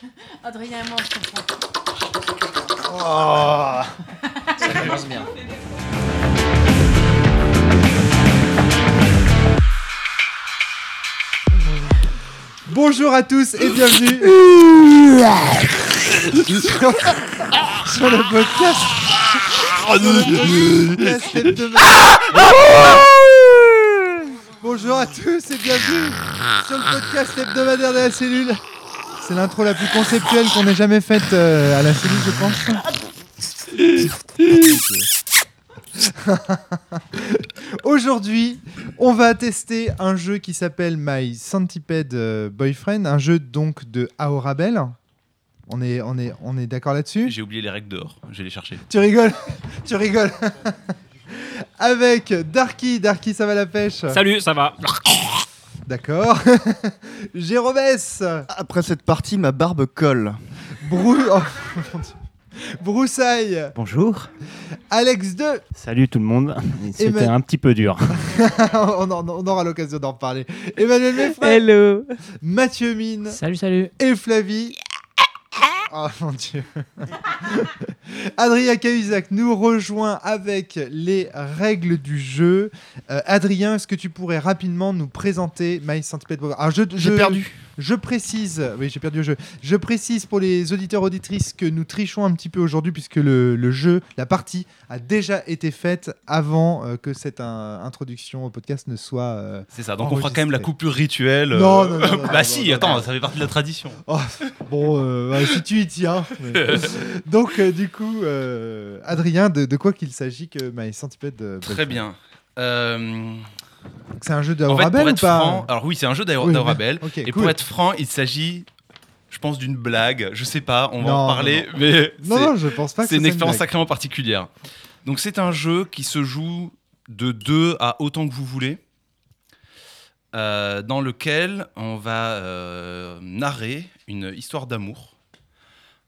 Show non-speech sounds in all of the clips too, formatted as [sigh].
[laughs] Adrien et moi, on se comprend. Oh. Ça commence bien. Bonjour à tous et bienvenue sur, [laughs] sur le podcast. le podcast hebdomadaire. Bonjour à tous et bienvenue sur le podcast hebdomadaire de la cellule. C'est l'intro la plus conceptuelle qu'on ait jamais faite euh, à la cellule, je pense. [laughs] Aujourd'hui, on va tester un jeu qui s'appelle My Centipede euh, Boyfriend, un jeu donc de Aorabel. On est, on est, on est d'accord là-dessus? J'ai oublié les règles dehors, je vais les chercher. Tu rigoles? [laughs] Tu rigoles? [laughs] Avec Darky, Darky, ça va la pêche? Salut, ça va D'accord. [laughs] Jérôme S. Après cette partie, ma barbe colle. Brou... oh. [laughs] Broussaille. Bonjour. Alex 2. Salut tout le monde. C'était un petit peu dur. [laughs] on, en- on aura l'occasion d'en reparler. Emmanuel Meffray. Hello. Mathieu Mine. Salut, salut Et Flavie. Oh [laughs] mon dieu. Adrien Cahuzac nous rejoint avec les règles du jeu. Euh, Adrien, est-ce que tu pourrais rapidement nous présenter My Centipede Boyfriend Alors, je, J'ai perdu. Je précise, oui, j'ai perdu le jeu. Je précise pour les auditeurs auditrices que nous trichons un petit peu aujourd'hui puisque le, le jeu, la partie a déjà été faite avant euh, que cette euh, introduction au podcast ne soit. euh, C'est ça, donc on fera quand même la coupure rituelle. Non, non, non, non, [laughs] bah si, attends, ça fait partie de la tradition. Oh, bon, si tu y tiens. mais- [laughs] Donc, du coup, Adrien, de, de quoi qu'il s'agit que My Centipede Très bien. Euh, C'est un jeu de en fait, Rabel pour ou pas franc, alors oui, c'est un jeu Oui, d'Aurabel. Et cool. pour être franc, il s'agit, je pense, d'une blague. Je sais pas, on va Non, en parler, mais Non, c'est- non, je pense pas c'est une expérience sacrément particulière. Donc c'est un jeu qui se joue de 2 à autant que vous voulez, euh, dans lequel on va euh, narrer une histoire d'amour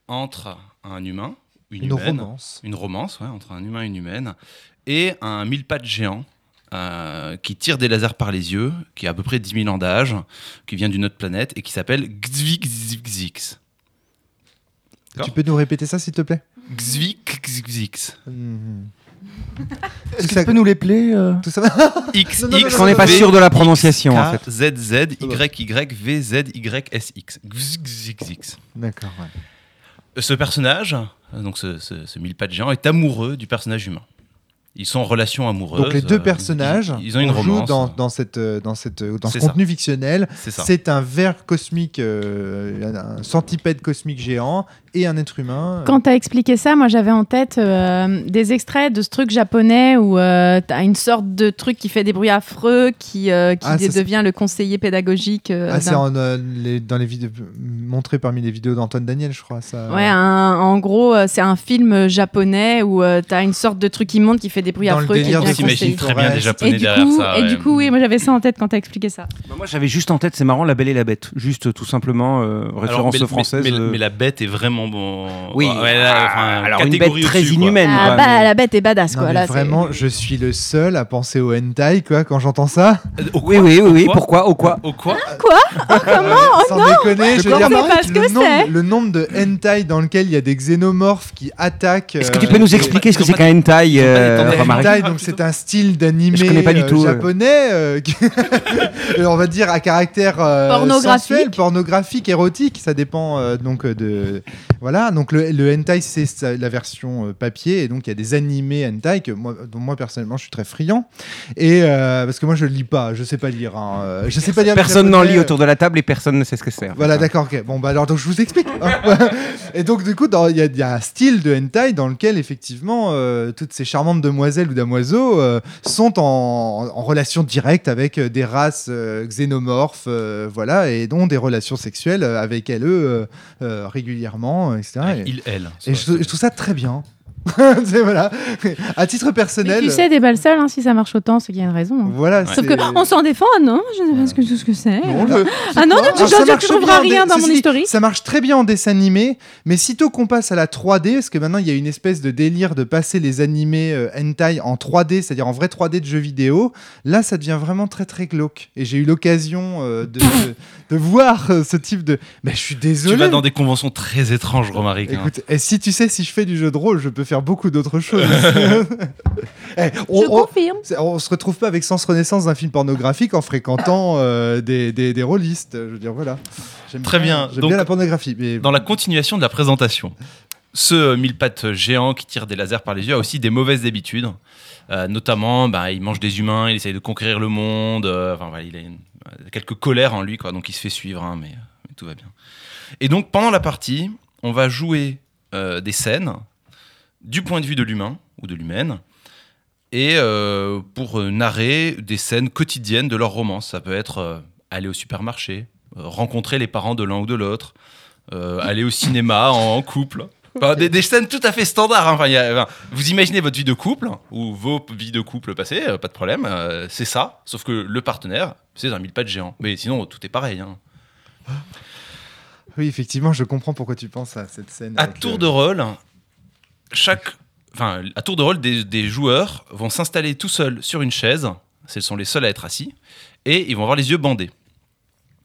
entre un humain, une, Une humaine, romance. une romance ouais, entre un humain et une humaine, et un mille pattes géant euh, qui tire des lasers par les yeux, qui a à peu près 10 000 ans d'âge, qui vient d'une autre planète et qui s'appelle Xvixzix. Tu peux nous répéter ça, s'il te plaît? Xvixzix. Mhm. Est-ce que ça- tu peux nous les player euh Tout ça [laughs] X, Non, non, non, X, non, On n'est pas sûr de la prononciation en fait. Z, Z, Y, Y, V, Z, Y, S, X. Xvixzix. D'accord, ouais. Ce personnage, donc ce, ce, ce mille pattes géant, est amoureux du personnage humain. Ils sont en relation amoureuse. Donc les deux euh, personnages, ils, ils ont une on joue romance. dans, dans, cette, euh, dans, cette, euh, dans ce ça. contenu fictionnel. C'est un ver cosmique, euh, un centipède cosmique géant et un être humain. Quand t'as expliqué ça, moi j'avais en tête euh, des extraits de ce truc japonais où euh, t'as une sorte de truc qui fait des bruits affreux, qui, euh, qui Ah, ça, devient le conseiller pédagogique. euh, Ah, c'est euh, dans les vidéos montré parmi les vidéos d'Antoine Daniel, je crois. Ça. Ouais, un- en gros, euh, c'est un film japonais où euh, t'as une sorte de truc qui monte qui fait des bruits Dans le affreux. qui délire de T'imagines très bien des Et japonais Et du, derrière coup, ça. et ouais. du coup, oui, moi j'avais ça en tête quand t'as expliqué ça. Bah, moi j'avais juste en tête, c'est marrant, La Belle et la Bête. Juste tout simplement euh, Alors, référence mais- française. Mais, mais- euh. mais la bête est vraiment bon. Oui, Ouais, là, enfin, alors une bête très quoi. inhumaine. Ah, quoi, bah, mais- la bête est badass, Non, quoi. Là, vraiment, je suis le seul à penser au hentai quoi, quand j'entends ça. Euh, Au Oui, quoi oui, oui, oui, Au quoi pourquoi Au quoi Au quoi Sans déconner, je veux dire, pas ce le, que nombre, c'est. le nombre de hentai dans lequel il y a des xénomorphes qui attaquent. Est-ce que euh, tu peux nous expliquer ce que c'est qu'un hentai, euh, hentai, donc c'est un style d'animé euh, euh. japonais, euh, euh, [laughs] on va dire à caractère euh, Pornographique. érotique. Ça dépend euh, donc euh, de voilà. Donc le, le hentai c'est la version euh, papier et donc il y a des animés hentai que moi, dont moi personnellement je suis très friand et euh, parce que moi je lis pas, je sais pas lire. hein, euh, je sais pas lire. Personne n'en lit autour de la table et personne ne sait ce que c'est. Voilà, d'accord, ok. Bon, bah alors, donc je vous explique. hein. [laughs] et donc, du coup, il y, a- il y a un style de hentai dans lequel, effectivement, euh, toutes ces charmantes demoiselles ou damoiseaux euh, sont en, en relation directe avec des races xénomorphes, voilà, et dont des relations sexuelles avec elles, eux, régulièrement, etc. Et, Il, elle. et je, je trouve ça très bien. [laughs] C'est- voilà. À titre Mais personnel. tu sais, des balles seules, hein, si ça marche autant, c'est qu'il y a une raison. hein. Voilà. Sauf que on s'en défend, ah non, je ne sais pas ce que, ce que c'est. Ah non, tu, tu trouveras rien dans mon historique. Ça marche très bien en dessin animé, mais sitôt qu'on passe à la 3D, parce que maintenant il y a une espèce de délire de passer les animés euh, hentai en 3D, c'est-à-dire en vrai 3D de jeux vidéo, là ça devient vraiment très très glauque. Et j'ai eu l'occasion euh, de, de, [laughs] de voir euh, ce type de. Mais je suis désolé. Tu vas dans des conventions très étranges, Romaric. hein. Écoute, et si tu sais, si je fais du jeu de rôle, je peux faire beaucoup d'autres choses. [laughs] Eh, on, Je on- confirme. on se retrouve pas avec Sens Renaissance d'un film pornographique en fréquentant euh, des, des, des rôlistes. Je veux dire, voilà. J'aime Très bien. J'aime bien la pornographie. Mais... Dans la continuation de la présentation, ce mille pattes géant qui tire des lasers par les yeux a aussi des mauvaises habitudes. Euh, notamment, bah, il mange des humains, il essaye de conquérir le monde. euh, enfin, voilà, il a une- quelques colères en lui, quoi, donc il se fait suivre, hein, mais, mais tout va bien. Et donc, pendant la partie, on va jouer euh, des scènes du point de vue de l'humain ou de l'humaine et euh, pour euh, narrer des scènes quotidiennes de leur romance. Ça peut être euh, aller au supermarché, euh, rencontrer les parents de l'un ou de l'autre, aller au cinéma [laughs] en, en couple. Enfin, des, des scènes tout à fait standards. hein. Enfin, il y a- enfin, vous imaginez votre vie de couple ou vos vies de couple passées, pas de problème. c'est ça, sauf que le partenaire, c'est un mille pas de géant. Mais sinon, tout est pareil. hein. Oui, effectivement, je comprends pourquoi tu penses à cette scène. À tour le- de rôle, chaque, enfin, à tour de rôle, des, des joueurs vont s'installer tout seuls sur une chaise. Ce sont les seuls à être assis et ils vont avoir les yeux bandés.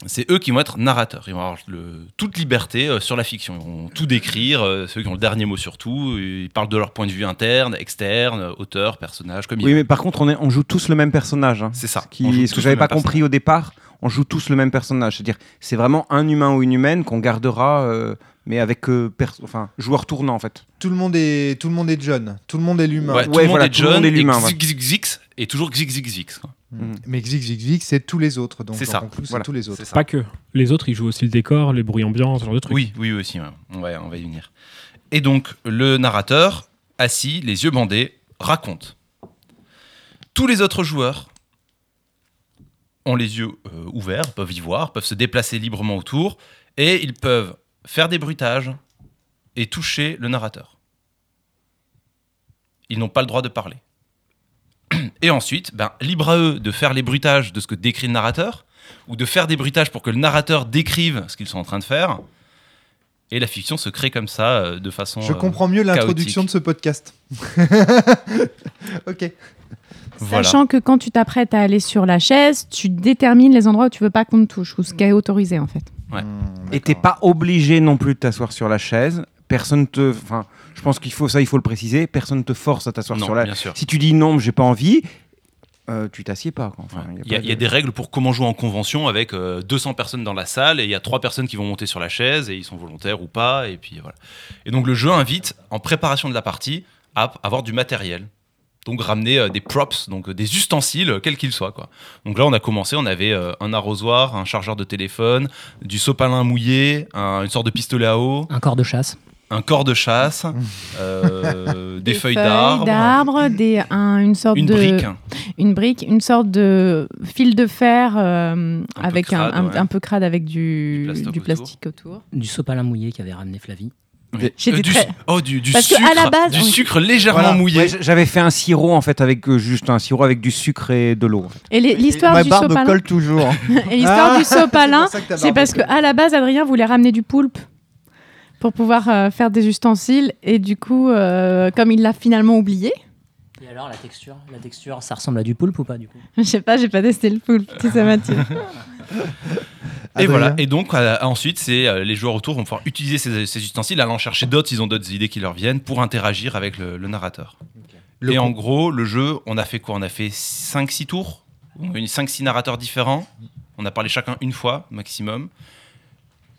C'est eux qui vont être narrateurs. Ils vont avoir le- toute liberté euh, sur la fiction. Ils vont tout décrire. euh, ceux qui ont le dernier mot sur tout. Ils parlent de leur point de vue interne, externe, auteur, personnage, comme ils Oui, mais par contre, on, est, on joue tous le même personnage. hein. C'est ça. Ce, qui- On joue ce tous que j'avais pas compris au départ, on joue tous le même personnage. C'est-à-dire, c'est vraiment un humain ou une humaine qu'on gardera, euh, mais avec euh, enfin, joueur tournant en fait. Tout le monde est, tout le monde est John. Tout le monde est l'humain. Ouais, tout Ouais, le monde voilà, est tout le monde est et l'humain, et toujours Xix, Xix, quoi. Mm. Mais Xix, c'est tous les autres. Donc C'est ça. Voilà. tous les autres. Pas que. Les autres, ils jouent aussi le décor, les bruits ambiants, ce genre de trucs. Oui, oui aussi. ouais. On, va, on va y venir. Et donc, le narrateur, assis, les yeux bandés, raconte. Tous les autres joueurs ont les yeux euh, ouverts, peuvent y voir, peuvent se déplacer librement autour, et ils peuvent faire des bruitages et toucher le narrateur. Ils n'ont pas le droit de parler. [clears throat] Et ensuite, ben, libre à eux de faire les bruitages de ce que décrit le narrateur, ou de faire des bruitages pour que le narrateur décrive ce qu'ils sont en train de faire. Et la fiction se crée comme ça, euh, de façon. Je euh, comprends mieux l'introduction de ce podcast. [laughs] ok. Voilà. Sachant que quand tu t'apprêtes à aller sur la chaise, tu détermines les endroits où tu veux pas qu'on te touche, ou ce qui est autorisé en fait. Ouais. Hmm, Et t'es pas obligé non plus de t'asseoir sur la chaise. Personne te, enfin, je pense qu'il faut ça, il faut le préciser. Personne te force à t'asseoir sur la. bien sûr. Si tu dis non, mais j'ai pas envie, euh, tu t'assieds pas. Enfin, Il y, a, y a des règles pour comment jouer en convention avec euh, 200 personnes dans la salle et il y a trois personnes qui vont monter sur la chaise et ils sont volontaires ou pas et puis voilà. Et donc le jeu invite en préparation de la partie à avoir du matériel. Donc ramener euh, des props, donc euh, des ustensiles euh, quels qu'ils soient quoi. Donc là on a commencé, on avait euh, un arrosoir, un chargeur de téléphone, du sopalin mouillé, un- une sorte de pistolet à eau, Un corps de chasse. un corps de chasse, [laughs] euh, des, feuilles, d'arbre, d'arbre, des, un- une sorte une de brique. une brique, une sorte de fil de fer euh, peu avec crade, un, un- ouais. un peu crade avec du, Du plastoc du autour. plastique autour. Du sopalin mouillé qu'avait ramené Flavie. Oui. J'étais Euh, du, très- Oh du, du Parce que sucre, à la base, du on- sucre légèrement Voilà. mouillé. Ouais, J'avais fait un sirop en fait avec euh, juste un sirop avec du sucre et de l'eau. en fait. Et l'histoire du barbe sopalin, colle toujours. [laughs] et l'histoire Ah, du sopalin, c'est parce que à la base Adrien voulait ramener du poulpe pour pouvoir euh, faire des ustensiles et du coup euh, comme il l'a finalement oublié, Et alors, la texture? La texture, ça ressemble à du poulpe ou pas du coup? Je sais pas, j'ai pas testé le poulpe, si ça m'attire. Et Adrien voilà. Et donc euh, ensuite, c'est euh, les joueurs autour vont pouvoir utiliser ces, ces ustensiles, allant chercher d'autres, ils ont d'autres idées qui leur viennent pour interagir avec le, le narrateur. Le et en gros, le jeu, on a fait quoi? On a fait 5-6 tours, on a eu 5-6 narrateurs différents. On a parlé chacun une fois maximum.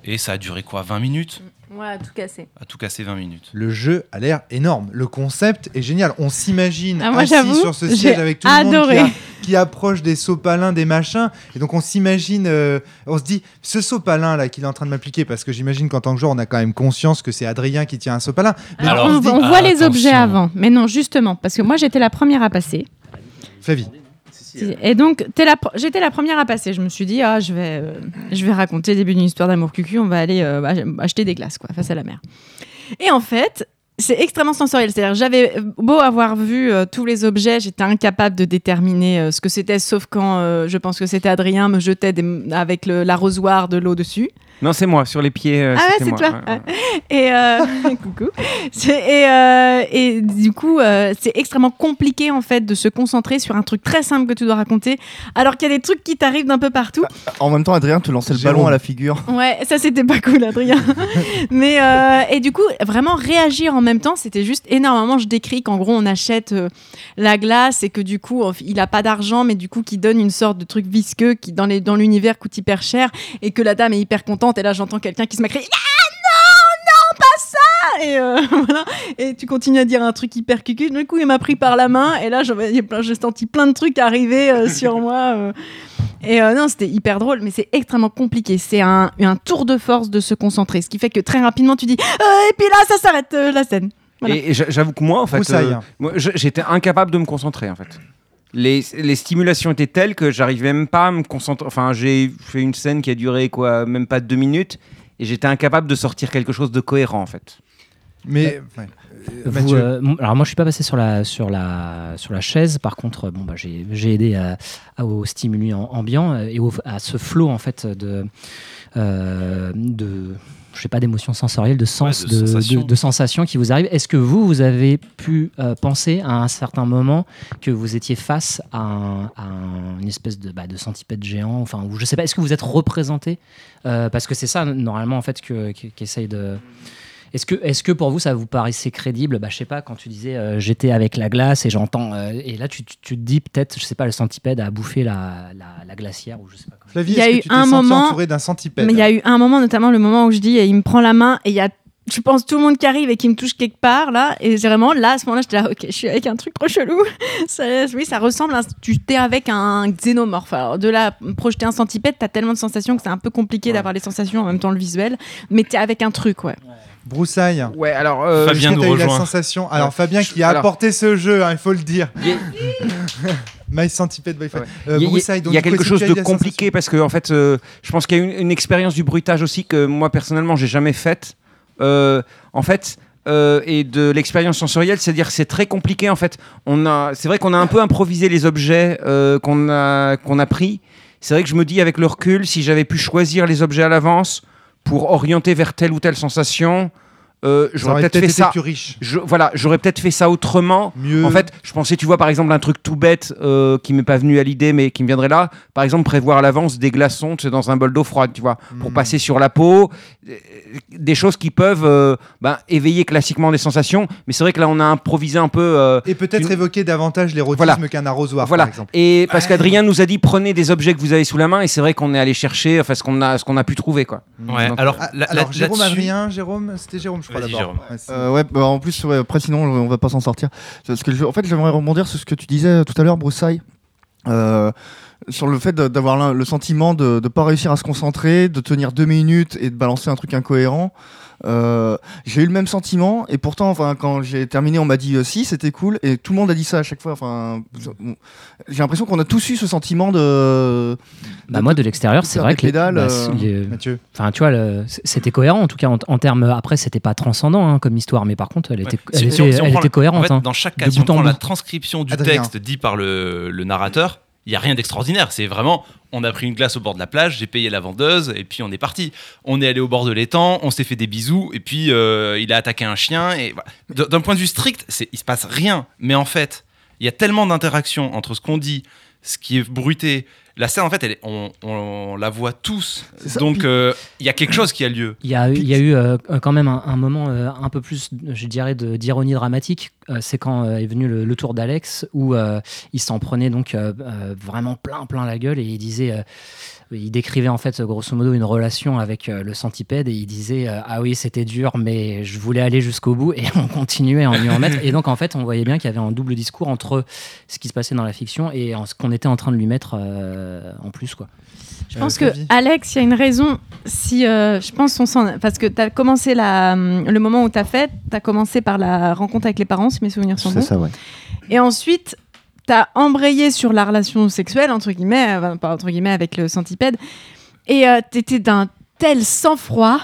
Et ça a duré quoi? 20 minutes? Ouais, tout cassé. À tout casser 20 minutes. Le jeu a l'air énorme. Le concept est génial. On s'imagine Ah, assis sur ce siège avec tout le monde adoré. qui, a- qui approche des sopalins, des machins. Et donc on s'imagine, euh, on se dit, ce sopalin là qu'il est en train de m'appliquer, parce que j'imagine qu'en tant que joueur, on a quand même conscience que c'est Adrien qui tient un sopalin. Mais Alors, on, on se dit, on voit les attention. objets avant, mais non, justement, parce que moi j'étais la première à passer. Flavie, Et donc, j'étais la première à passer. Je me suis dit, ah, je vais, euh, je vais raconter le début d'une histoire d'amour cucu. On va aller euh, ach- acheter des glaces, quoi, face à la mer. Et en fait, c'est extrêmement sensoriel. C'est-à-dire, j'avais beau avoir vu euh, tous les objets, j'étais incapable de déterminer euh, ce que c'était, sauf quand euh, je pense que c'était Adrien me jetait des- avec l'arrosoir de l'eau dessus. Non, c'est moi, sur les pieds. euh, Ah ouais, c'est toi. ouais, ouais. [laughs] Et euh, [laughs] coucou. Et, euh, et du coup, euh, c'est extrêmement compliqué en fait de se concentrer sur un truc très simple que tu dois raconter, alors qu'il y a des trucs qui t'arrivent d'un peu partout. En même temps, Adrien te lançait le ballon à la figure. [laughs] Ouais, ça c'était pas cool, Adrien. Mais euh, et du coup, vraiment réagir en même temps, c'était juste énormément. Je décris qu'en gros, on achète euh, la glace et que du coup, il a pas d'argent, mais du coup, qui donne une sorte de truc visqueux qui dans les dans l'univers coûte hyper cher et que la dame est hyper contente. Et là, j'entends quelqu'un qui se à crier Ah non, non, pas ça Et euh, [laughs] voilà. Et tu continues à dire un truc hyper cucu. Du coup, il m'a pris par la main et là, j'avais- j'ai senti plein de trucs arriver euh, [laughs] sur moi. euh. Et euh, non, c'était hyper drôle, mais c'est extrêmement compliqué. C'est un, un tour de force de se concentrer, ce qui fait que très rapidement tu dis Euh, et puis là ça s'arrête euh, la scène. Voilà. Et, et j'a- j'avoue que moi, en fait, euh, j'étais incapable de me concentrer, en fait. Les, les stimulations étaient telles que j'arrivais même pas à me concentrer. Enfin, j'ai fait une scène qui a duré quoi, même pas deux minutes, et j'étais incapable de sortir quelque chose de cohérent, en fait. Mais ouais. Euh, Vous, euh, alors moi je suis pas passé sur la sur la sur la chaise. Par contre, euh, bon bah j'ai j'ai aidé à, à- au stimuli am- ambiant et au- à ce flot en fait de euh, de je sais pas d'émotions sensorielles, de sens, Ouais, de de, sensations. de- de sensations qui vous arrivent. Est-ce que vous vous avez pu euh, penser à un certain moment que vous étiez face à, un- à un- une espèce de, bah, de centipède géant, enfin ou je sais pas. Est-ce que vous êtes représenté? Euh, parce que c'est ça normalement en fait que que- qu'essaye de est-ce que, est que pour vous, ça vous paraissait crédible? Bah, Je sais pas, quand tu disais euh, j'étais avec la glace et j'entends. euh, et là, tu, tu- tu te dis peut-être, je sais pas, le centipède a bouffé la, la, la glacière ou je sais pas. comment. Flavie, il y a est-ce eu que tu t'es un moment- entouré d'un centipède? Mais il y a eu un moment, notamment le moment où je dis il me prend la main et il y a je pense tout le monde qui arrive et qui me touche quelque part là et c'est vraiment là à ce moment-là j'étais là ok je suis avec un truc trop chelou [laughs] ça, oui ça ressemble à tu t'es avec un xénomorphe alors de là projeter un centipède t'as tellement de sensations que c'est un peu compliqué d'avoir les sensations en même temps le visuel mais t'es avec un truc ouais Broussaille. Ouais, alors. euh, Fabien nous eu la rejoint. sensation. Alors, Ouais. Fabien qui a alors- apporté ce jeu, hein, il faut le dire. Il y a- My Centipede by. Euh, Il y a- Broussaille, donc, il y a du coup, quelque chose de compliqué parce que en fait, euh, je pense qu'il y a une, une expérience du bruitage aussi que moi personnellement j'ai jamais faite. Euh, en fait. euh, et de l'expérience sensorielle, c'est-à-dire que c'est très compliqué en fait. On a, c'est vrai qu'on a un peu improvisé les objets euh, qu'on a qu'on a pris. C'est vrai que je me dis avec le recul, si j'avais pu choisir les objets à l'avance pour orienter vers telle ou telle sensation, euh, j'aurais peut-être fait été ça. plus riche. Je, voilà, j'aurais peut-être fait ça autrement. Mieux. En fait, je pensais, tu vois, par exemple, un truc tout bête euh, qui m'est pas venu à l'idée, mais qui me viendrait là. Par exemple, prévoir à l'avance des glaçons tu sais, dans un bol d'eau froide, tu vois, pour Hmm. passer sur la peau. Euh, Des choses qui peuvent euh, ben, éveiller classiquement des sensations. Mais c'est vrai que là, on a improvisé un peu. euh, Et peut-être une- évoquer davantage l'érotisme Voilà. qu'un arrosoir, voilà. par exemple. Et parce qu'Adrien nous a dit prenez des objets que vous avez sous la main, et c'est vrai qu'on est allé chercher enfin, ce qu'on a, ce qu'on a pu trouver, quoi. Ouais, Donc, alors, Ah, alors Jérôme Adrien, Jérôme, c'était Jérôme, je crois Vas-y, d'abord. Jérôme. Ouais, Euh, bah, en plus, ouais, après, sinon, on va pas s'en sortir. Parce que je- en fait, j'aimerais rebondir sur ce que tu disais tout à l'heure, Broussaille. Euh, sur le fait d'avoir le sentiment de ne pas réussir à se concentrer, de tenir deux minutes et de balancer un truc incohérent. Euh, j'ai eu le même sentiment et pourtant, enfin, quand j'ai terminé, on m'a dit euh, si, c'était cool et tout le monde a dit ça à chaque fois. Enfin, j'ai l'impression qu'on a tous eu ce sentiment de. Bah, de- moi, de l'extérieur, c'est vrai que les- pédales, bah, euh, les- Mathieu. Enfin, tu vois, c'était cohérent en tout cas en, en termes. Après, c'était pas transcendant hein, comme histoire, mais par contre, elle était, Ouais. elle Si- était, si elle était cohérente. En fait, hein. dans chaque cas, de si on prend la transcription du Adrien. texte dit par le, le narrateur, il n'y a rien d'extraordinaire. C'est vraiment, on a pris une glace au bord de la plage, j'ai payé la vendeuse, et puis on est parti. On est allé au bord de l'étang, on s'est fait des bisous, et puis euh, il a attaqué un chien. Et D'un point de vue strict, il se passe rien. Mais en fait, il y a tellement d'interactions entre ce qu'on dit, ce qui est bruité. La scène, en fait, elle est- on, on la voit tous. Ça, Donc, euh, il y a quelque chose qui a lieu. Il y a, eu- il y a eu euh, quand même un, un moment euh, un peu plus, je dirais, de- d'ironie dramatique. Euh, c'est quand euh, est venu le, le tour d'Alex où euh, il s'en prenait donc euh, euh, vraiment plein, plein la gueule et il disait. Euh, il décrivait en fait grosso modo une relation avec euh, le centipède et il disait euh, ah oui c'était dur mais je voulais aller jusqu'au bout et on continuait à en lui en mettre et donc en fait on voyait bien qu'il y avait un double discours entre ce qui se passait dans la fiction et en- ce qu'on était en train de lui mettre euh, en plus quoi. Je Euh, pense que Alex, il y a une raison. Si euh, je pense on s'en parce que tu as commencé la, le moment où tu as fait, tu as commencé par la rencontre avec les parents, si mes souvenirs sont C'est bons. ça, ouais. Et ensuite, tu as embrayé sur la relation sexuelle entre guillemets, euh, pas entre guillemets avec le centipède et tu étais d'un tel sang-froid.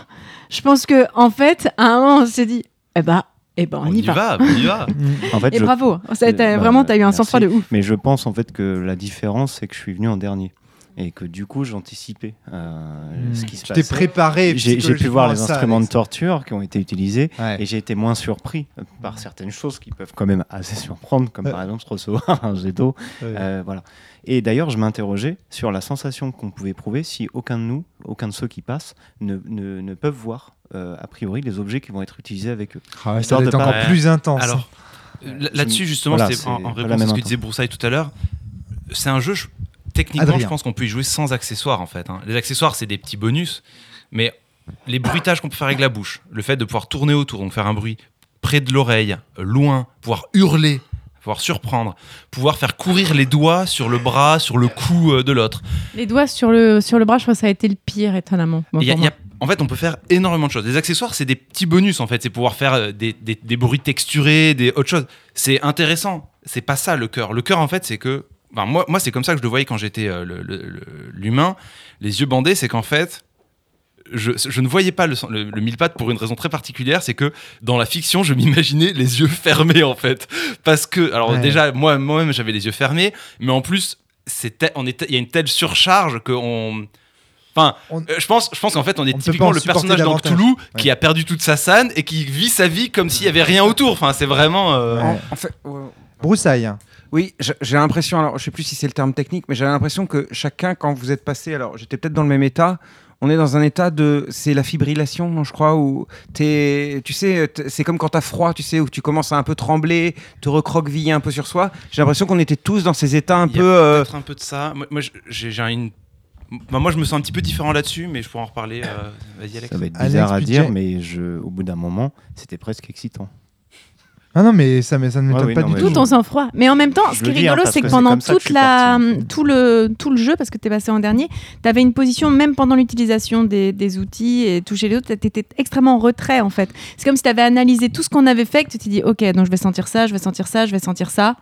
Je pense que en fait, à un moment on s'est dit eh ben Eh ben, on, On y y va. va, on y va. [laughs] En fait, Et je- bravo. Ça, t'as- Bah, vraiment, t'as eu un merci. sang-froid de ouf. Mais je pense en fait que la différence, c'est que je suis venu en dernier. Et que du coup, j'anticipais euh, ce qui se Hmm. Tu t'es passait. préparé. J'ai pu voir les ça, instruments de torture qui ont été utilisés Ouais. et j'ai été moins surpris par certaines choses qui peuvent quand même assez surprendre, comme Ouais. par exemple se recevoir [laughs] un jet d'eau. Ouais. Euh, voilà. Et d'ailleurs, je m'interrogeais sur la sensation qu'on pouvait éprouver si aucun de nous, aucun de ceux qui passent, ne, ne, ne peuvent voir euh, a priori les objets qui vont être utilisés avec eux. Ah ouais, ça de être encore pas- plus intense. hein. Alors, là-dessus, justement, Voilà, en, en réponse à ce que disait Broussaille tout à l'heure. C'est un jeu, je- techniquement, Adrien. je pense qu'on peut y jouer sans accessoires, en fait. hein. Les accessoires, c'est des petits bonus, mais les bruitages qu'on peut faire avec la bouche, le fait de pouvoir tourner autour, donc faire un bruit près de l'oreille, loin, pouvoir hurler, pouvoir surprendre, pouvoir faire courir les doigts sur le bras, sur le cou euh, de l'autre. Les doigts sur le, sur le bras, je crois que ça a été le pire, étonnamment. Bon, Il y a- pour il y a- moi. en fait, on peut faire énormément de choses. Les accessoires, c'est des petits bonus, en fait. C'est pouvoir faire euh, des, des- des bruits texturés, des autres choses. C'est intéressant. C'est pas ça le cœur. Le cœur, en fait, c'est que. Enfin, moi, moi c'est comme ça que je le voyais quand j'étais euh, le- le- le- l'humain. Les yeux bandés, c'est qu'en fait. Je, je ne voyais pas le, le, le mille pattes pour une raison très particulière, c'est que dans la fiction, je m'imaginais les yeux [laughs] fermés en fait, parce que alors Ouais. déjà moi moi-même j'avais les yeux fermés, mais en plus c'était on était il y a une telle surcharge que on Enfin, On- euh, je pense, je pense qu'en fait, on est On typiquement le personnage dans qui a perdu toute sa scène et qui vit sa vie comme s'il y avait rien autour. Enfin, c'est vraiment. euh, Ouais. En, en fait, ouais. Oui, j'ai l'impression, alors je sais plus si c'est le terme technique, mais j'ai l'impression que chacun, quand vous êtes passé, alors j'étais peut-être dans le même état, on est dans un état de. C'est la fibrillation, je crois, où t'es. Tu sais, c'est comme quand t'as froid, tu sais, où tu commences à un peu trembler, te recroqueviller un peu sur soi. J'ai l'impression qu'on était tous dans ces états un Il y a peu. euh, peut-être un peu de ça. Moi, moi, j'ai une. bah, moi, je me sens un petit peu différent là-dessus, mais je pourrais en reparler. euh, Vas-y, Alex. Ça va être Alex bizarre à dire, mais je, au bout d'un moment, c'était presque excitant. Ah non, mais ça, mais ça ne m'étonne oui, pas non, du tout. Tout ton sang-froid. Mais en même temps, Je ce qui est hein, rigolo, c'est que pendant que toute la, tout, le, tout le jeu, parce que tu es passé en dernier, tu avais une position, même pendant l'utilisation des, des outils et toucher les autres, tu étais extrêmement en retrait en fait. C'est comme si tu avais analysé tout ce qu'on avait fait, que tu t'es dit, ok, donc je vais sentir ça, je vais sentir ça, je vais sentir ça.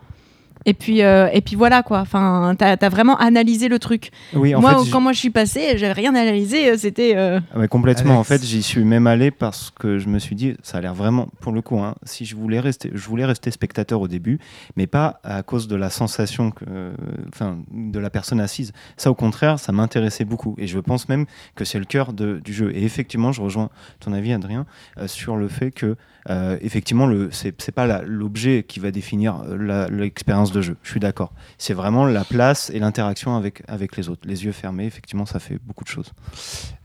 Et puis, euh, et puis voilà quoi. Enfin, t'as as vraiment analysé le truc. Oui, en moi, fait, quand moi je suis passé, j'avais rien analysé. euh, C'était. euh, Ah, complètement. Alex. En fait, j'y suis même allé parce que je me suis dit, ça a l'air vraiment, pour le coup, hein, si je voulais rester, je voulais rester spectateur au début, mais pas à cause de la sensation, que, euh, enfin, de la personne assise. Ça, au contraire, ça m'intéressait beaucoup, et je pense même que c'est le cœur de- du jeu. Et effectivement, je rejoins ton avis, Adrien, euh, sur le fait que, euh, effectivement, le, c'est c'est pas l'objet qui va définir euh, l'expérience de jeu. Je suis d'accord. C'est vraiment la place et l'interaction avec avec les autres. Les yeux fermés, effectivement, ça fait beaucoup de choses.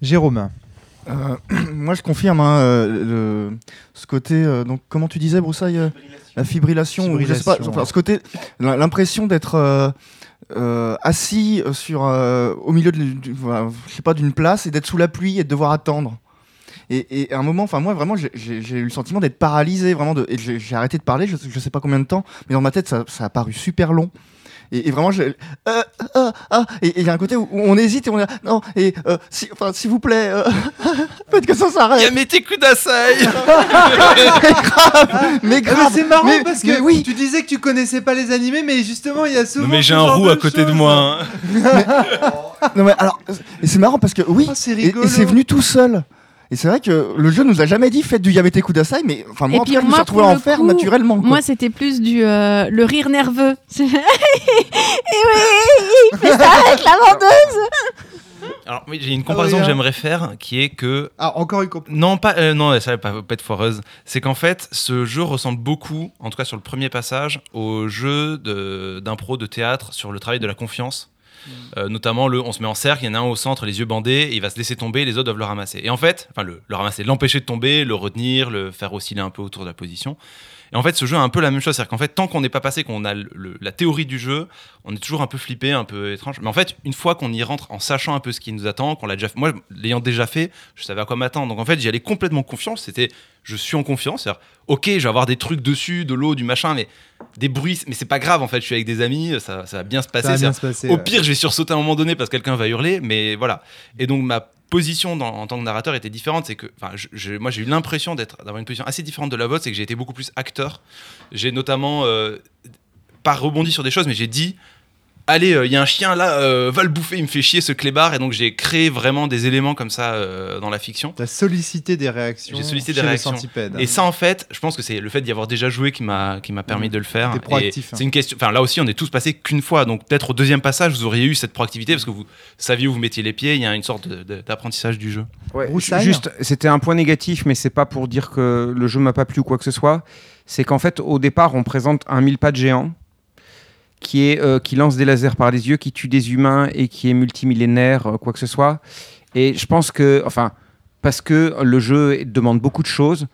Jérôme. Euh, [clears throat] moi, je confirme hein, euh, le- ce côté. euh, donc, comment tu disais, Broussaille La fibrillation. ou je sais pas, Fibrillation, enfin, ouais. ce côté, l'im- l'impression d'être euh, euh, assis sur, au milieu de, voilà, je sais pas, d'une place et d'être sous la pluie et de devoir attendre. Et, et à un moment, enfin moi vraiment, j'ai- eu le sentiment d'être paralysé, vraiment, de, et j'ai arrêté de parler, je, je sais pas combien de temps, mais dans ma tête, ça, ça a paru super long. Et, et vraiment, je, euh, ah, ah, et il y a un côté où, où on hésite et on est là, non, et euh, si, enfin, s'il vous plaît, euh, [laughs] faites que ça s'arrête. Yamete Kudasai [laughs] mais Ah, grave, mais c'est marrant mais- parce mais que oui. tu disais que tu connaissais pas les animés, mais justement, il y a souvent. Non, mais j'ai un roux à côté de moi. hein. [laughs] Non mais alors, et c'est marrant parce que oui, Oh, c'est et, rigolo. et c'est venu tout seul. Et c'est vrai que le jeu nous a jamais dit faites du Yamete Kudasai, mais enfin moi en tout cas je me suis retrouvé à en faire naturellement. quoi. Moi, c'était plus du euh, le rire nerveux. [laughs] et oui, il fait ça avec la vendeuse. Alors, oui, j'ai une comparaison oui, que hein. j'aimerais faire qui est que Ah, encore une comp- Non, pas, euh, non, ça va pas, pas être foireuse. C'est qu'en fait, ce jeu ressemble beaucoup, en tout cas sur le premier passage, au jeu de- d'impro de, théâtre sur le travail de la confiance. Euh, notamment le on se met en cercle, il y en a un au centre, les yeux bandés, et il va se laisser tomber, les autres doivent le ramasser. Et en fait, enfin le, le ramasser, l'empêcher de tomber, le retenir, le faire osciller un peu autour de la position. Et en fait, ce jeu a un peu la même chose, c'est-à-dire qu'en fait, tant qu'on n'est pas passé, qu'on a le- la théorie du jeu, on est toujours un peu flippé, un peu étrange. Mais en fait, une fois qu'on y rentre en sachant un peu ce qui nous attend, qu'on l'a déjà fait, moi, l'ayant déjà fait, je savais à quoi m'attendre. Donc en fait, j'y allais complètement confiance. C'était, je suis en confiance. C'est-à-dire, ok, je vais avoir des trucs dessus, de l'eau, du machin, mais des bruits, mais c'est pas grave. En fait, je suis avec des amis, ça, ça va bien se passer. Bien se au ouais. pire, je vais sursauter à un moment donné parce que quelqu'un va hurler, mais voilà. Et donc ma position en tant que narrateur était différente. C'est que, enfin, moi j'ai eu l'impression d'avoir une position assez différente de la vôtre. C'est que j'ai été beaucoup plus acteur. J'ai notamment euh, pas rebondi sur des choses, mais j'ai dit allez, euh, il y a un chien là, euh, va le bouffer, il me fait chier ce clébard. Et donc j'ai créé vraiment des éléments comme ça euh, dans la fiction. T'as sollicité des réactions. J'ai sollicité chez des réactions. Et ça, en fait, je pense que c'est le fait d'y avoir déjà joué qui m'a qui m'a permis Mhm. de le faire. T'es Et proactif, hein. C'est une question. Enfin, là aussi, on est tous passés qu'une fois. Donc peut-être au deuxième passage, vous auriez eu cette proactivité parce que vous saviez où vous mettiez les pieds. Il y a une sorte d'apprentissage du jeu. Ouais, juste, c'était un point négatif, mais c'est pas pour dire que le jeu m'a pas plu ou quoi que ce soit. C'est qu'en fait, au départ, on présente un mille pas de géant qui est euh, qui lance des lasers par les yeux, qui tue des humains et qui est multimillénaire, euh, quoi que ce soit. Et je pense que, enfin, parce que le jeu demande beaucoup de choses.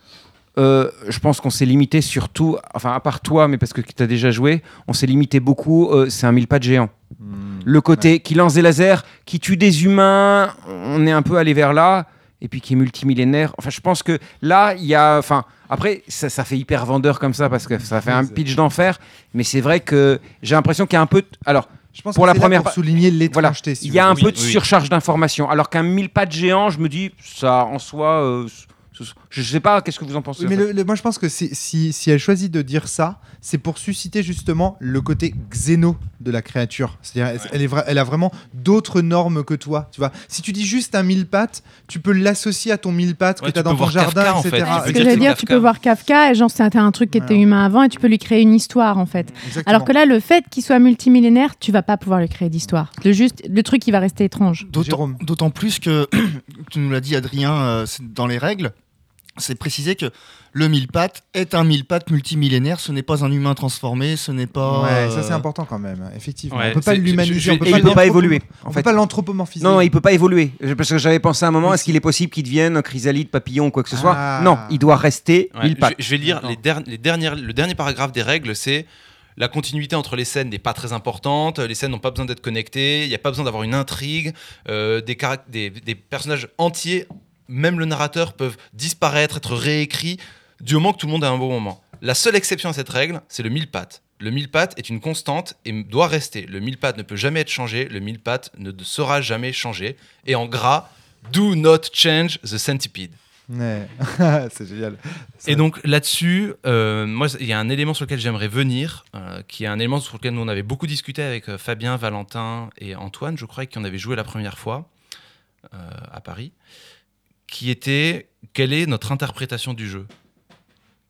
euh, je pense qu'on s'est limité surtout, enfin à part toi, mais parce que tu as déjà joué, on s'est limité beaucoup, c'est un mille pas de géant. Hmm. Le côté qui lance des lasers, qui tue des humains, on est un peu allé vers là, et puis qui est multimillénaire. Enfin, je pense que là, il y a. Enfin, après, ça, ça fait hyper vendeur comme ça, parce que ça fait un pitch d'enfer, mais c'est vrai que j'ai l'impression qu'il y a un peu. Alors, Je pense pour que la là première pour souligner voilà, l'étrangeté. si il y a un peu de Oui, surcharge d'informations. Alors qu'un mille pas de géant, je me dis, ça en soi. euh, je sais pas, qu'est-ce que vous en pensez Oui, mais en fait le- le- moi je pense que si, si, si elle choisit de dire ça, c'est pour susciter justement le côté xéno de la créature. C'est-à-dire, elle, elle est vra- elle a vraiment d'autres normes que toi. Tu vois, si tu dis juste un mille pattes, tu peux l'associer à ton mille pattes Ouais, que tu as dans ton jardin, Kafka, en fait. etc. Tu Ce peux que j'allais dire, Kafka. tu peux voir Kafka et genre c'était un truc qui était humain avant et tu peux lui créer une histoire en fait. Exactement. Alors que là, le fait qu'il soit multimillénaire, tu vas pas pouvoir lui créer d'histoire. Le juste, le truc, il va rester étrange. D'autant plus que, [clears throat] tu nous l'as dit Adrien, euh, c'est dans les règles, c'est précisé que le mille pattes est un mille pattes multimillénaire, ce n'est pas un humain transformé, ce n'est pas... Ouais, ça c'est euh, important quand même, effectivement. Ouais, on peut pas l'humaniser, je- on peut pas il peut pas l'anthropo- évoluer, en On fait. peut pas l'anthropomorphiser. Non, non, il peut pas évoluer. Je- Parce que j'avais pensé à un moment, est-ce qu'il est possible qu'il devienne chrysalide, papillon ou quoi que ce soit Ah. Non, il doit rester Ouais, mille pattes. je, je vais lire les, der- les dernières, le dernier paragraphe des règles, c'est la continuité entre les scènes n'est pas très importante, les scènes n'ont pas besoin d'être connectées, il n'y a pas besoin d'avoir une intrigue, euh, des, caract- des, des personnages entiers, même le narrateur, peuvent disparaître, être réécrits, du moment que tout le monde a un bon moment. La seule exception à cette règle, c'est le mille pattes. Le mille pattes est une constante et doit rester. Le mille pattes ne peut jamais être changé, le mille pattes ne sera jamais changé. Et en gras, do not change the centipede. Ouais. [laughs] c'est génial. Ça- Et donc là-dessus, euh, moi, il y a un élément sur lequel j'aimerais venir, euh, qui est un élément sur lequel nous on avait beaucoup discuté avec euh, Fabien, Valentin et Antoine, je crois, qui en avait joué la première fois euh, à Paris, qui était quelle est notre interprétation du jeu?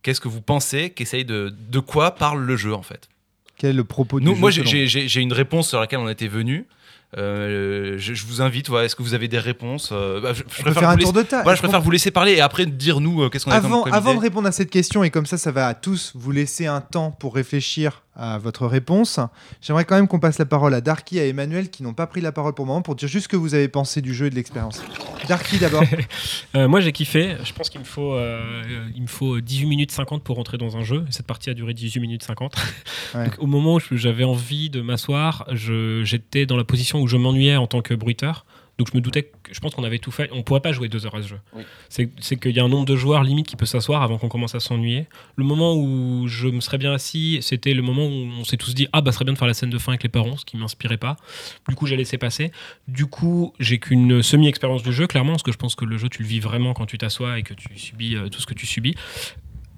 Qu'est-ce que vous pensez qu'essaye de de quoi parle le jeu en fait? Quel est le propos du Nous, jeu moi, j'ai- une réponse sur laquelle on était venu. Euh, je, je vous invite. voilà, Est-ce que vous avez des réponses? Euh, bah, je, préfère faire un vous tour laisser- de table. voilà, je préfère vous laisser parler et après dire nous euh, qu'est-ce qu'on a comme- Avant, comme avant idée. de répondre à cette question, et comme ça, ça va à tous vous laisser un temps pour réfléchir à votre réponse, j'aimerais quand même qu'on passe la parole à Darky et à Emmanuel qui n'ont pas pris la parole pour le moment pour dire juste ce que vous avez pensé du jeu et de l'expérience. Darky d'abord. [laughs] Euh, moi j'ai kiffé, je pense qu'il me faut euh, il me faut 18 minutes 50 pour rentrer dans un jeu. Cette partie a duré 18 minutes 50. Ouais. Donc, au moment où j'avais envie de m'asseoir, j'étais dans la position où je m'ennuyais en tant que bruiteur. Donc je me doutais que je pense qu'on avait tout fait. On pourrait pas jouer deux heures à ce jeu. Oui. C'est qu'il y a un nombre de joueurs limite qui peut s'asseoir avant qu'on commence à s'ennuyer. Le moment où je me serais bien assis, c'était le moment où on s'est tous dit ah bah ce serait bien de faire la scène de fin avec les parents, ce qui m'inspirait pas. Du coup j'ai laissé passer. Du coup j'ai qu'une semi-expérience du jeu clairement parce que je pense que le jeu tu le vis vraiment quand tu t'assois et que tu subis euh, tout ce que tu subis.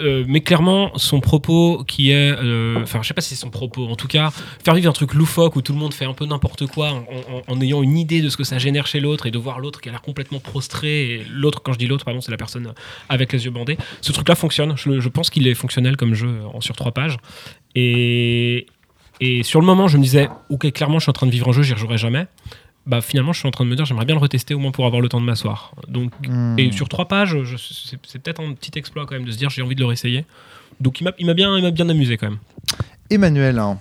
Euh, mais clairement, son propos qui est, euh, enfin, je sais pas si c'est son propos, en tout cas, faire vivre un truc loufoque où tout le monde fait un peu n'importe quoi en, ayant une idée de ce que ça génère chez l'autre et de voir l'autre qui a l'air complètement prostré. L'autre, quand je dis l'autre, pardon, c'est la personne avec les yeux bandés. Ce truc-là fonctionne. Je, je pense qu'il est fonctionnel comme jeu en sur trois pages. Et, et sur le moment, je me disais, ok, clairement, je suis en train de vivre un jeu, j'y rejouerai jamais. Bah, finalement, je suis en train de me dire, j'aimerais bien le retester au moins pour avoir le temps de m'asseoir. Donc, Hmm. et sur trois pages, je- c'est c'est peut-être un petit exploit quand même de se dire j'ai envie de le réessayer. Donc il m'a il m'a bien, il m'a bien amusé quand même. Emmanuel, hein.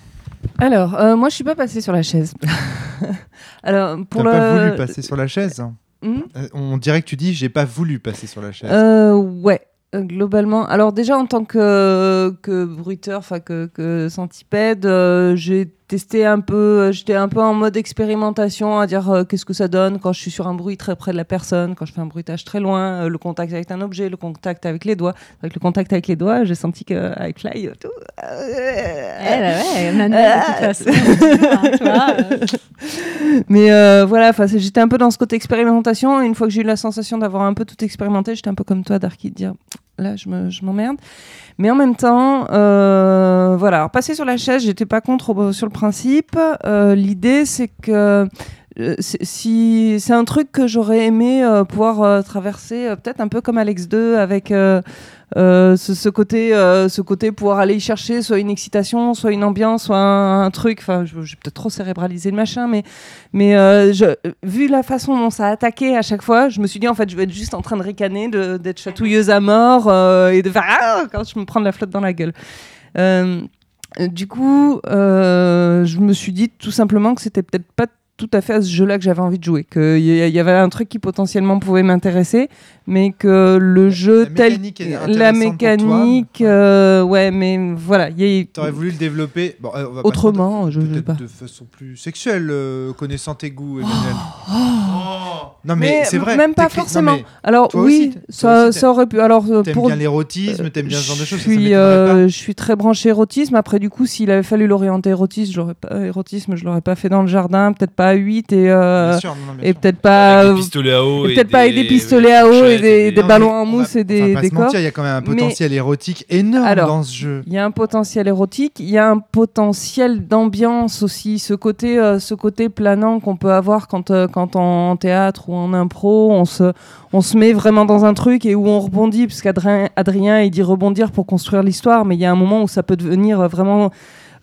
Alors, euh, moi, je suis pas passée sur la chaise. [laughs] Alors, t'as pour pas le. voulu passer sur la chaise? Hmm? Euh, On dirait que tu dis j'ai pas voulu passer sur la chaise. Euh, ouais, euh, globalement. Alors déjà en tant que, que bruiteur, enfin que, que centipède, euh, j'ai testé un peu, euh, j'étais un peu en mode expérimentation, à dire euh, qu'est-ce que ça donne quand je suis sur un bruit très près de la personne, quand je fais un bruitage très loin, euh, le contact avec un objet, le contact avec les doigts. Avec le contact avec les doigts, j'ai senti qu'avec Fly, tout... Mais voilà, j'étais un peu dans ce côté expérimentation. Et une fois que j'ai eu la sensation d'avoir un peu tout expérimenté, j'étais un peu comme toi, Darky, de dire là, je me- je m'emmerde. Mais en même temps, euh, voilà. Alors, passer sur la chaise, j'étais pas contre sur le principe. Euh, L'idée, c'est que euh, si c'est un truc que j'aurais aimé euh, pouvoir euh, traverser, peut-être un peu comme Alex 2 avec. Euh, ce, côté, euh, ce côté pouvoir aller y chercher soit une excitation, soit une ambiance, soit un, truc. Enfin, j'ai peut-être trop cérébralisé le machin, mais, mais euh, vu la façon dont ça a attaqué à chaque fois, je me suis dit en fait, je vais être juste en train de ricaner, d'être chatouilleuse à mort et de faire ah quand je me prends de la flotte dans la gueule. Du coup, je me suis dit tout simplement que c'était peut-être pas tout à fait à ce jeu-là que j'avais envie de jouer, qu'il y, y avait un truc qui potentiellement pouvait m'intéresser, mais que le jeu La tel mécanique est la toi, mécanique, euh, ouais, mais voilà, il y a- T'aurais voulu le développer bon, euh, on va pas autrement, se- je, je sais pas. de façon plus sexuelle, euh, connaissant tes goûts, Emmanuel. Oh. Non mais, c'est vrai. Même pas non, forcément. Alors oui, aussi, ça, ça aurait pu. Alors T'aimes pour bien l'érotisme, t'aimes bien ce genre de choses. je suis, je très branché érotisme. Après, du coup, s'il avait fallu l'orienter érotisme, j'aurais pas, érotisme, je l'aurais pas fait dans le jardin, peut-être pas à 8 et, euh, Bien sûr, non, non, bien et sûr. peut-être pas. Avec euh, des pistolets à eau et et peut-être pas avec des pistolets à eau et des, et des- des Non, ballons en mousse va- et des, pas des corps. il y a quand même un Mais- potentiel érotique énorme Alors, dans ce jeu. Il y a un potentiel érotique, il y a un potentiel d'ambiance aussi, ce côté, euh, ce côté planant qu'on peut avoir quand, euh, quand en, en théâtre ou en impro, on se, on se met vraiment dans un truc et où on rebondit, parce qu'Adrien, Adrien, il dit rebondir pour construire l'histoire, mais il y a un moment où ça peut devenir euh, vraiment...